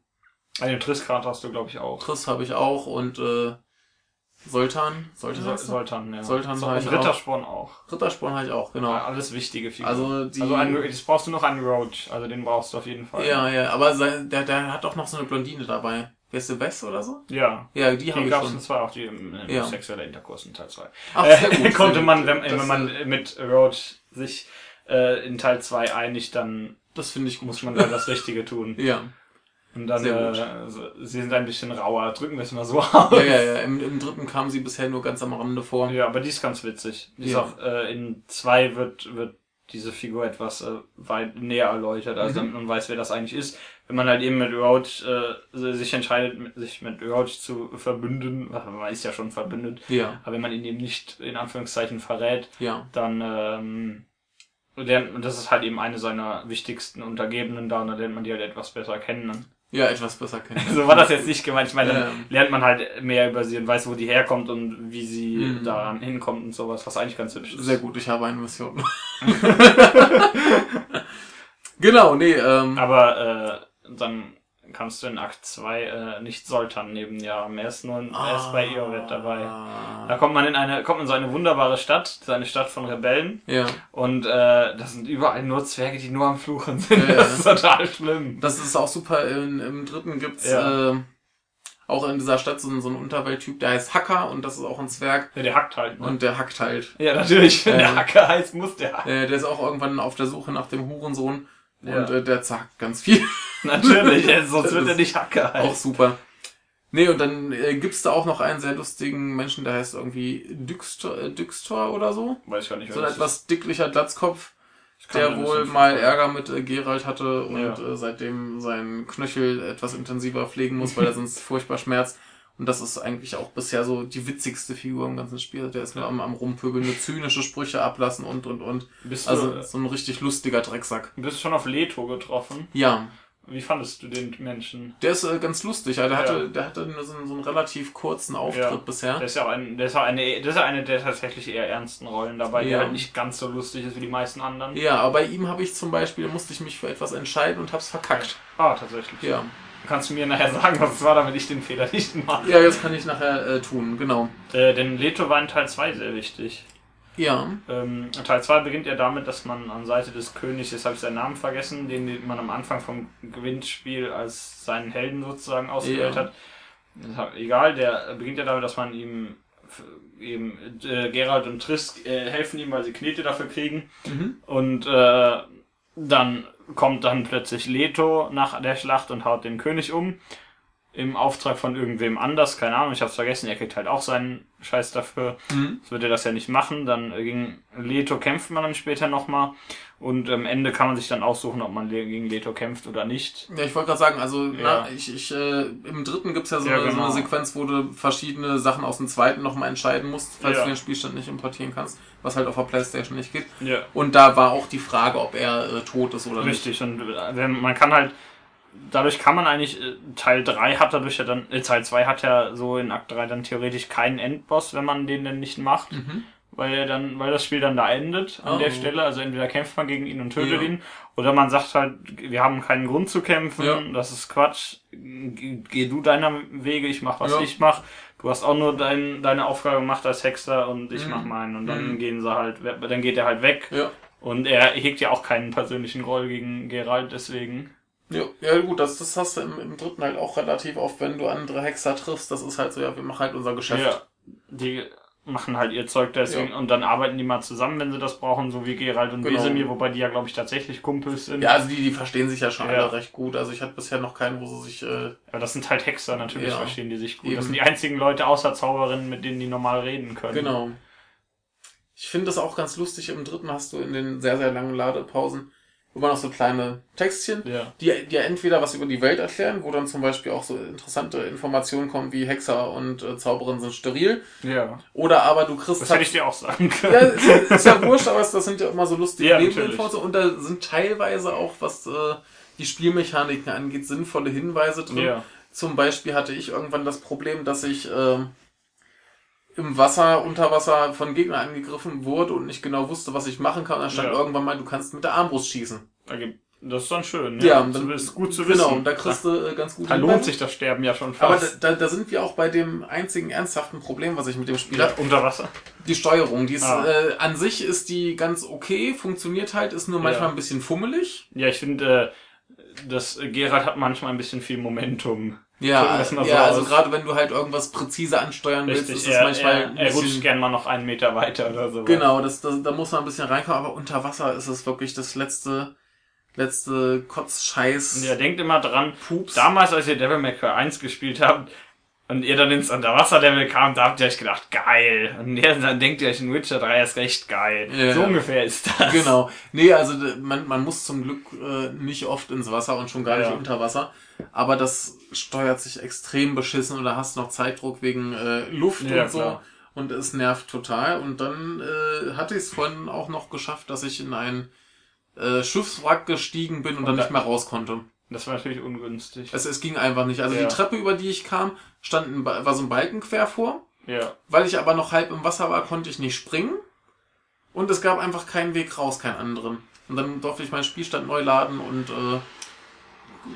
S2: Eine Triss-Karte hast du, glaube ich, auch.
S1: Triss habe ich auch und äh, Soltan. Soltan
S2: Sol? Soltan, ja.
S1: Soltan
S2: so,
S1: habe
S2: und
S1: ich
S2: Rittersporn auch.
S1: Rittersporn habe ich auch, genau.
S2: Ja, alles wichtige Figuren.
S1: Also die.
S2: also einen, jetzt brauchst du noch einen Roach, also den brauchst du auf jeden Fall.
S1: ja, ja, aber sein, der, der hat auch noch so eine Blondine dabei. Wer ist Best oder so?
S2: Ja.
S1: Ja, die habe
S2: Die
S1: ich
S2: gab es
S1: schon.
S2: zwei auch, die im, im
S1: Ja.
S2: sexueller Interkurs in Teil 2.
S1: Ach, sehr gut.
S2: Konnte
S1: sehr
S2: man, wenn,
S1: Das,
S2: wenn man mit Roach sich äh, in Teil 2 einigt, dann
S1: Das finde ich gut.
S2: muss man da das Richtige tun.
S1: Ja.
S2: Und dann,
S1: Sehr gut.
S2: äh, sie sind ein bisschen rauer, drücken wir es mal so aus.
S1: Ja, ja, ja. Im, Im dritten kam sie bisher nur ganz am Rande vor.
S2: Ja, aber die ist ganz witzig. Die
S1: Ja.
S2: ist auch, äh, in 2 wird, wird diese Figur etwas äh, weit näher erläutert, also
S1: Mhm.
S2: damit man weiß, wer das eigentlich ist. Wenn man halt eben mit Roach äh, sich entscheidet, mit, sich mit Roach zu verbünden, man ist ja schon verbündet,
S1: Ja,
S2: aber wenn man ihn eben nicht in Anführungszeichen verrät,
S1: ja.
S2: dann ähm, lernt, und das ist halt eben eine seiner wichtigsten Untergebenen da, und dann lernt man die halt etwas besser kennen.
S1: Ja, etwas besser kennen.
S2: So war das jetzt nicht gemeint. Ich meine, dann
S1: Ähm.
S2: lernt man halt mehr über sie und weiß, wo die herkommt und wie sie
S1: Mhm.
S2: daran hinkommt und sowas, was eigentlich ganz hübsch ist.
S1: Sehr gut, ich habe eine Mission. genau, nee, ähm,
S2: Aber äh, dann kannst du in Akt 2 äh, nicht Soltan neben ja am ersten und erst bei Eoret dabei. Da
S1: Ah,
S2: kommt man in eine, kommt in so eine wunderbare Stadt, so eine Stadt von Rebellen.
S1: Ja,
S2: Und äh, das sind überall nur Zwerge, die nur am Fluchen sind.
S1: Ja.
S2: Das ist total schlimm.
S1: das ist auch super. In, Im dritten gibt's
S2: Ja.
S1: äh, auch in dieser Stadt so, einen- so einen Unterwelttyp, der heißt Hacker und das ist auch ein Zwerg
S2: Ja, der hackt halt. Ne?
S1: und der hackt halt.
S2: ja, natürlich. Wenn
S1: Äh.
S2: der Hacker heißt, muss der hacken.
S1: Äh, der ist auch irgendwann auf der Suche nach dem Hurensohn
S2: Ja.
S1: und äh, der zackt ganz viel.
S2: Natürlich, ja, sonst wird er nicht Hacker
S1: Auch
S2: heißen.
S1: super. Nee, und dann äh, gibt's da auch noch einen sehr lustigen Menschen, der heißt irgendwie Düxtor, äh, Düxtor oder so.
S2: Weiß ich gar nicht,
S1: So ein etwas dicklicher Glatzkopf, der wohl mal
S2: vorstellen.
S1: Ärger mit äh, Geralt hatte und
S2: Ja.
S1: äh, seitdem seinen Knöchel etwas intensiver pflegen muss, weil er sonst furchtbar schmerzt. Und das ist eigentlich auch bisher so die witzigste Figur im ganzen Spiel. Der ist nur am, am Rumpöbeln, nur zynische Sprüche ablassen und, und, und.
S2: Bist,
S1: Also
S2: du,
S1: so ein richtig lustiger Drecksack.
S2: bist du schon auf Leto getroffen?
S1: Ja,
S2: Wie fandest du den Menschen?
S1: der ist äh, ganz lustig. Ja, der,
S2: Ja.
S1: hatte, der hatte so, einen- so einen relativ kurzen Auftritt
S2: Ja.
S1: bisher.
S2: Der ist ja auch ein, der ist auch eine, das ist eine der tatsächlich eher ernsten Rollen dabei, die
S1: Ja.
S2: halt nicht ganz so lustig ist wie die meisten anderen.
S1: Ja, aber bei ihm habe ich zum Beispiel, musste ich mich für etwas entscheiden und hab's verkackt.
S2: Ah, tatsächlich.
S1: Ja.
S2: Kannst du mir nachher sagen, was es war, damit ich den Fehler nicht mache?
S1: Ja, das kann ich nachher äh, tun, genau.
S2: Äh, denn Leto war in Teil 2 sehr wichtig.
S1: Ja.
S2: Ähm, Teil 2 beginnt ja damit, dass man an Seite des Königs, jetzt habe ich seinen Namen vergessen, den man am Anfang vom Gewinnspiel als seinen Helden sozusagen ausgewählt
S1: Ja.
S2: hat. Egal, der beginnt ja damit, dass man ihm eben äh, Gerald und Triss äh, helfen ihm, weil sie Knete dafür kriegen.
S1: Mhm.
S2: Und äh, dann kommt dann plötzlich Leto nach der Schlacht und haut den König um. Im Auftrag von irgendwem anders, keine Ahnung, ich hab's vergessen, er kriegt halt auch seinen Scheiß dafür.
S1: Mhm.
S2: Das wird er das ja nicht machen. Dann gegen Leto kämpft man dann später nochmal. Und am Ende kann man sich dann aussuchen, ob man gegen Leto kämpft oder nicht.
S1: Ja, ich wollte gerade sagen, also
S2: Ja.
S1: na, ich, ich, äh, im dritten gibt's ja so,
S2: Ja,
S1: eine, so
S2: genau.
S1: eine Sequenz, wo du verschiedene Sachen aus dem zweiten nochmal entscheiden musst, falls
S2: Ja.
S1: du den Spielstand nicht importieren kannst, was halt auf der Playstation nicht geht.
S2: Ja.
S1: Und da war auch die Frage, ob er äh, tot ist oder nicht.
S2: Richtig. Und äh, man kann halt, dadurch kann man eigentlich, äh, Teil 3 hat dadurch ja dann, äh, Teil 2 hat ja so in Akt 3 dann theoretisch keinen Endboss, wenn man den denn nicht macht.
S1: Mhm.
S2: Weil er dann, weil das Spiel dann da endet an
S1: Oh.
S2: der Stelle. Also entweder kämpft man gegen ihn und tötet
S1: Ja.
S2: ihn, oder man sagt halt, wir haben keinen Grund zu kämpfen,
S1: Ja.
S2: das ist Quatsch. Geh, du deiner Wege, ich mach was
S1: Ja.
S2: ich mach. Du hast auch nur dein, deine Aufgabe gemacht als Hexer und ich
S1: Mhm.
S2: mach meinen. Und dann
S1: Mhm.
S2: gehen sie halt, dann geht er halt weg.
S1: Ja.
S2: Und er hegt ja auch keinen persönlichen Groll gegen Geralt, deswegen.
S1: Ja, ja gut, das, das hast du im, im dritten halt auch relativ oft, wenn du andere Hexer triffst, das ist halt so, ja, wir machen halt unser Geschäft.
S2: Ja, die machen halt ihr Zeug deswegen und dann arbeiten die mal zusammen, wenn sie das brauchen, so wie Geralt und
S1: Genau.
S2: Wesemir, wobei die ja, glaube ich, tatsächlich Kumpels sind.
S1: Ja, also die, die verstehen sich ja schon
S2: Ja.
S1: alle recht gut. Also ich hatte bisher noch keinen, wo sie sich, äh,
S2: Aber das sind halt Hexer, natürlich
S1: Ja.
S2: verstehen die sich gut.
S1: Eben.
S2: Das sind die einzigen Leute außer Zauberinnen, mit denen die normal reden können.
S1: genau. Ich finde das auch ganz lustig. Im dritten hast du in den sehr, sehr langen Ladepausen immer noch so kleine Textchen,
S2: Ja.
S1: die dir entweder was über die Welt erklären, wo dann zum Beispiel auch so interessante Informationen kommen, wie Hexer und äh, Zauberinnen sind steril.
S2: Ja.
S1: Oder aber du kriegst
S2: Das hätte ich dir auch sagen können.
S1: Ja, ist, ist ja wurscht, aber das sind ja immer so lustige
S2: Ja,
S1: Nebeninformationen. Und da sind teilweise auch, was äh, die Spielmechaniken angeht, sinnvolle Hinweise drin.
S2: Ja.
S1: Zum Beispiel hatte ich irgendwann das Problem, dass ich ähm, im Wasser, unter Wasser von Gegnern angegriffen wurde und nicht genau wusste, was ich machen kann. Und dann stand
S2: Ja.
S1: irgendwann mal, du kannst mit der Armbrust schießen.
S2: Das ist dann schön.
S1: Ja,
S2: Ja,
S1: dann-
S2: das ist gut zu wissen.
S1: Genau, und da kriegst du äh, ganz gut
S2: da lohnt sich das Sterben ja schon
S1: Aber
S2: fast.
S1: da, da sind wir auch bei dem einzigen ernsthaften Problem, was ich mit dem Spiel
S2: ja,
S1: habe.
S2: unter Wasser.
S1: Die Steuerung, die ist,
S2: Ah.
S1: äh, an sich ist die ganz okay, funktioniert halt, ist nur manchmal
S2: Ja.
S1: ein bisschen fummelig.
S2: Ja, ich finde, äh, das Geralt hat manchmal ein bisschen viel Momentum.
S1: Ja,
S2: mal so
S1: ja also gerade wenn du halt irgendwas präzise ansteuern willst,
S2: Richtig,
S1: ist es
S2: er,
S1: manchmal
S2: er,
S1: ein
S2: er rutscht gern mal noch einen Meter weiter oder so.
S1: Genau, das, das, da muss man ein bisschen reinkommen, aber unter Wasser ist es wirklich das letzte, letzte Kotzscheiß.
S2: Und ihr denkt immer dran,
S1: Pups.
S2: damals, als ihr Devil May Cry 1 gespielt habt und ihr dann ins Unterwasser-Level kam, da habt ihr euch gedacht, geil. Und dann denkt ihr euch, in Witcher 3 ist recht geil.
S1: Ja.
S2: So ungefähr ist das.
S1: Genau. Nee, also man, man muss zum Glück äh, nicht oft ins Wasser und schon gar nicht
S2: Ja.
S1: unter Wasser. Aber das steuert sich extrem beschissen oder hast noch Zeitdruck wegen äh, Luft
S2: Ja,
S1: und so.
S2: klar.
S1: Und es nervt total. Und dann äh, hatte ich es vorhin auch noch geschafft, dass ich in ein äh, Schiffswrack gestiegen bin und, dann
S2: da-
S1: nicht mehr raus konnte.
S2: Das war natürlich ungünstig.
S1: Es, es ging einfach nicht. Also
S2: Ja.
S1: die Treppe, über die ich kam, stand ein, war so ein Balken quer vor.
S2: Ja.
S1: Weil ich aber noch halb im Wasser war, konnte ich nicht springen. Und es gab einfach keinen Weg raus, keinen anderen. Und dann durfte ich meinen Spielstand neu laden und äh,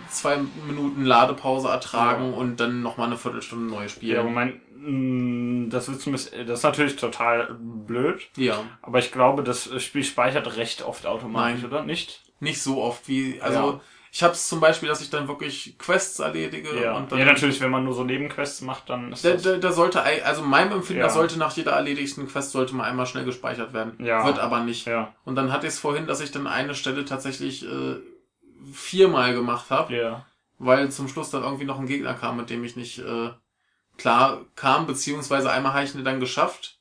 S1: zwei Minuten Ladepause ertragen
S2: Ja.
S1: und dann nochmal eine Viertelstunde neu
S2: Ja,
S1: spielen.
S2: mein, mh, das, wird zumindest- das ist natürlich total blöd,
S1: Ja,
S2: aber ich glaube, das Spiel speichert recht oft automatisch,
S1: Nein.
S2: oder? Nicht?
S1: nicht so oft wie, also
S2: Ja.
S1: ich habe es zum Beispiel, dass ich dann wirklich Quests erledige
S2: Ja.
S1: und dann
S2: ja, natürlich, wenn man nur so Nebenquests macht, dann ist
S1: Da,
S2: das...
S1: da, da sollte, also meinem Empfinden,
S2: Ja.
S1: da sollte nach jeder erledigten Quest sollte mal einmal schnell gespeichert werden.
S2: Ja.
S1: Wird aber nicht.
S2: Ja,
S1: Und dann hatte ich es vorhin, dass ich dann eine Stelle tatsächlich äh, viermal gemacht habe,
S2: ja.
S1: weil zum Schluss dann irgendwie noch ein Gegner kam, mit dem ich nicht äh, klar kam, beziehungsweise einmal habe ich ihn dann geschafft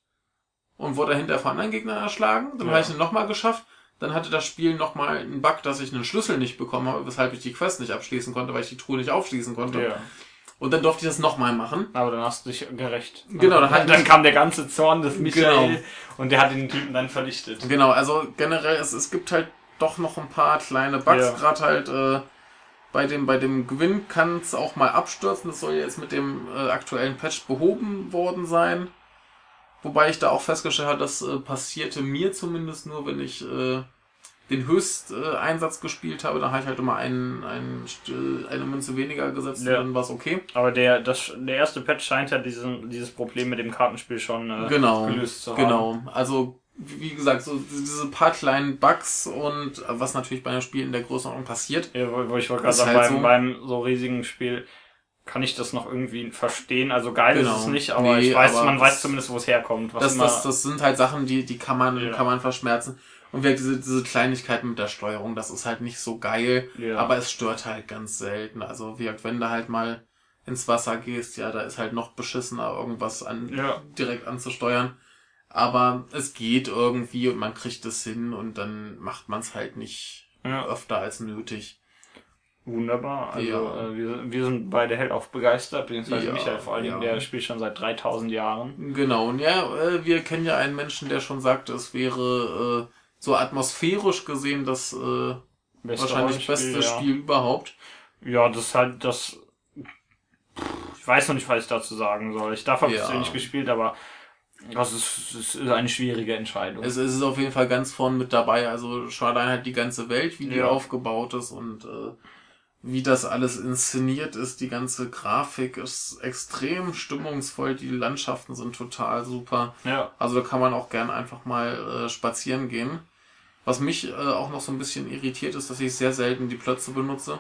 S1: und wurde dahinter von anderen Gegnern erschlagen. Dann
S2: Ja.
S1: habe ich ihn nochmal geschafft. Dann hatte das Spiel nochmal einen Bug, dass ich einen Schlüssel nicht bekommen habe, weshalb ich die Quest nicht abschließen konnte, weil ich die Truhe nicht aufschließen konnte.
S2: ja.
S1: Und dann durfte ich das nochmal machen.
S2: Aber dann hast du dich gerecht.
S1: Genau, dann
S2: dann, dann kam der ganze Zorn des Michael
S1: Genau.
S2: und der hat den Typen dann vernichtet.
S1: Genau, also generell, es, es gibt halt doch noch ein paar kleine Bugs,
S2: Ja.
S1: gerade halt äh, bei dem, bei dem Gewinn kann es auch mal abstürzen. Das soll jetzt mit dem äh, aktuellen Patch behoben worden sein. Wobei ich da auch festgestellt habe, das äh, passierte mir zumindest nur, wenn ich äh, den Höchsteinsatz äh, gespielt habe. Da habe ich halt immer einen, einen, St- eine Münze weniger gesetzt
S2: Ja.
S1: und dann war es okay.
S2: Aber der, das, der erste Patch scheint ja diesen, dieses Problem mit dem Kartenspiel schon äh,
S1: Genau,
S2: gelöst zu haben.
S1: genau. Also wie gesagt, so diese paar kleinen Bugs und was natürlich bei einem Spiel in der Größenordnung passiert.
S2: Ja, ich wollte gerade sagen,
S1: halt
S2: beim,
S1: so.
S2: beim so riesigen Spiel kann ich das noch irgendwie verstehen. Also geil
S1: Genau.
S2: ist es nicht, aber
S1: Nee,
S2: ich weiß,
S1: aber
S2: man weiß zumindest, wo es herkommt.
S1: Das, das, das sind halt Sachen, die, die kann man,
S2: Ja.
S1: kann man verschmerzen. Und wie gesagt, diese, diese Kleinigkeiten mit der Steuerung, das ist halt nicht so geil,
S2: Ja.
S1: aber es stört halt ganz selten. Also wie gesagt, wenn du halt mal ins Wasser gehst, ja, da ist halt noch beschissener, irgendwas an,
S2: Ja.
S1: direkt anzusteuern. Aber es geht irgendwie und man kriegt es hin und dann macht man es halt nicht
S2: Ja.
S1: öfter als nötig.
S2: Wunderbar. Also
S1: Ja.
S2: äh, wir, wir sind beide hellauf begeistert, beziehungsweise
S1: Ja,
S2: Michael vor allen Dingen,
S1: ja.
S2: der spielt schon seit 3000 Jahren.
S1: Genau, und ja, äh, wir kennen ja einen Menschen, der schon sagte, es wäre äh, so atmosphärisch gesehen das äh,
S2: Beste
S1: wahrscheinlich beste. Spiel überhaupt.
S2: Ja, das ist halt das. Ich weiß noch nicht, was ich dazu sagen soll. Ich darf habe
S1: Ja.
S2: es nicht gespielt, aber das ist, das ist eine schwierige Entscheidung.
S1: Es, ist auf jeden Fall ganz vorn mit dabei. Also schon allein halt die ganze Welt, wie die
S2: Ja.
S1: aufgebaut ist und äh, wie das alles inszeniert ist. Die ganze Grafik ist extrem stimmungsvoll. Die Landschaften sind total super.
S2: ja,
S1: Also da kann man auch gern einfach mal äh, spazieren gehen. Was mich äh, auch noch so ein bisschen irritiert ist, dass ich sehr selten die Plötze benutze.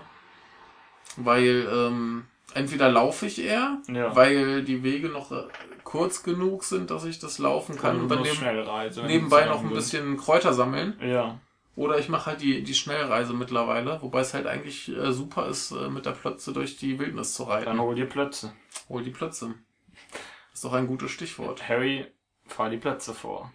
S1: Weil ähm, entweder laufe ich eher,
S2: Ja.
S1: weil die Wege noch äh, kurz genug sind, dass ich das laufen kann und dann neben,
S2: Schnellreise. wenn
S1: nebenbei noch ein bisschen Kräuter sammeln.
S2: Ja.
S1: Oder ich mache halt die, die Schnellreise mittlerweile, wobei es halt eigentlich äh, super ist, äh, mit der Plötze durch die Wildnis zu reiten.
S2: Dann hol dir Plötze.
S1: Hol die Plötze. Ist doch ein gutes Stichwort.
S2: Harry, fahr die Plätze vor.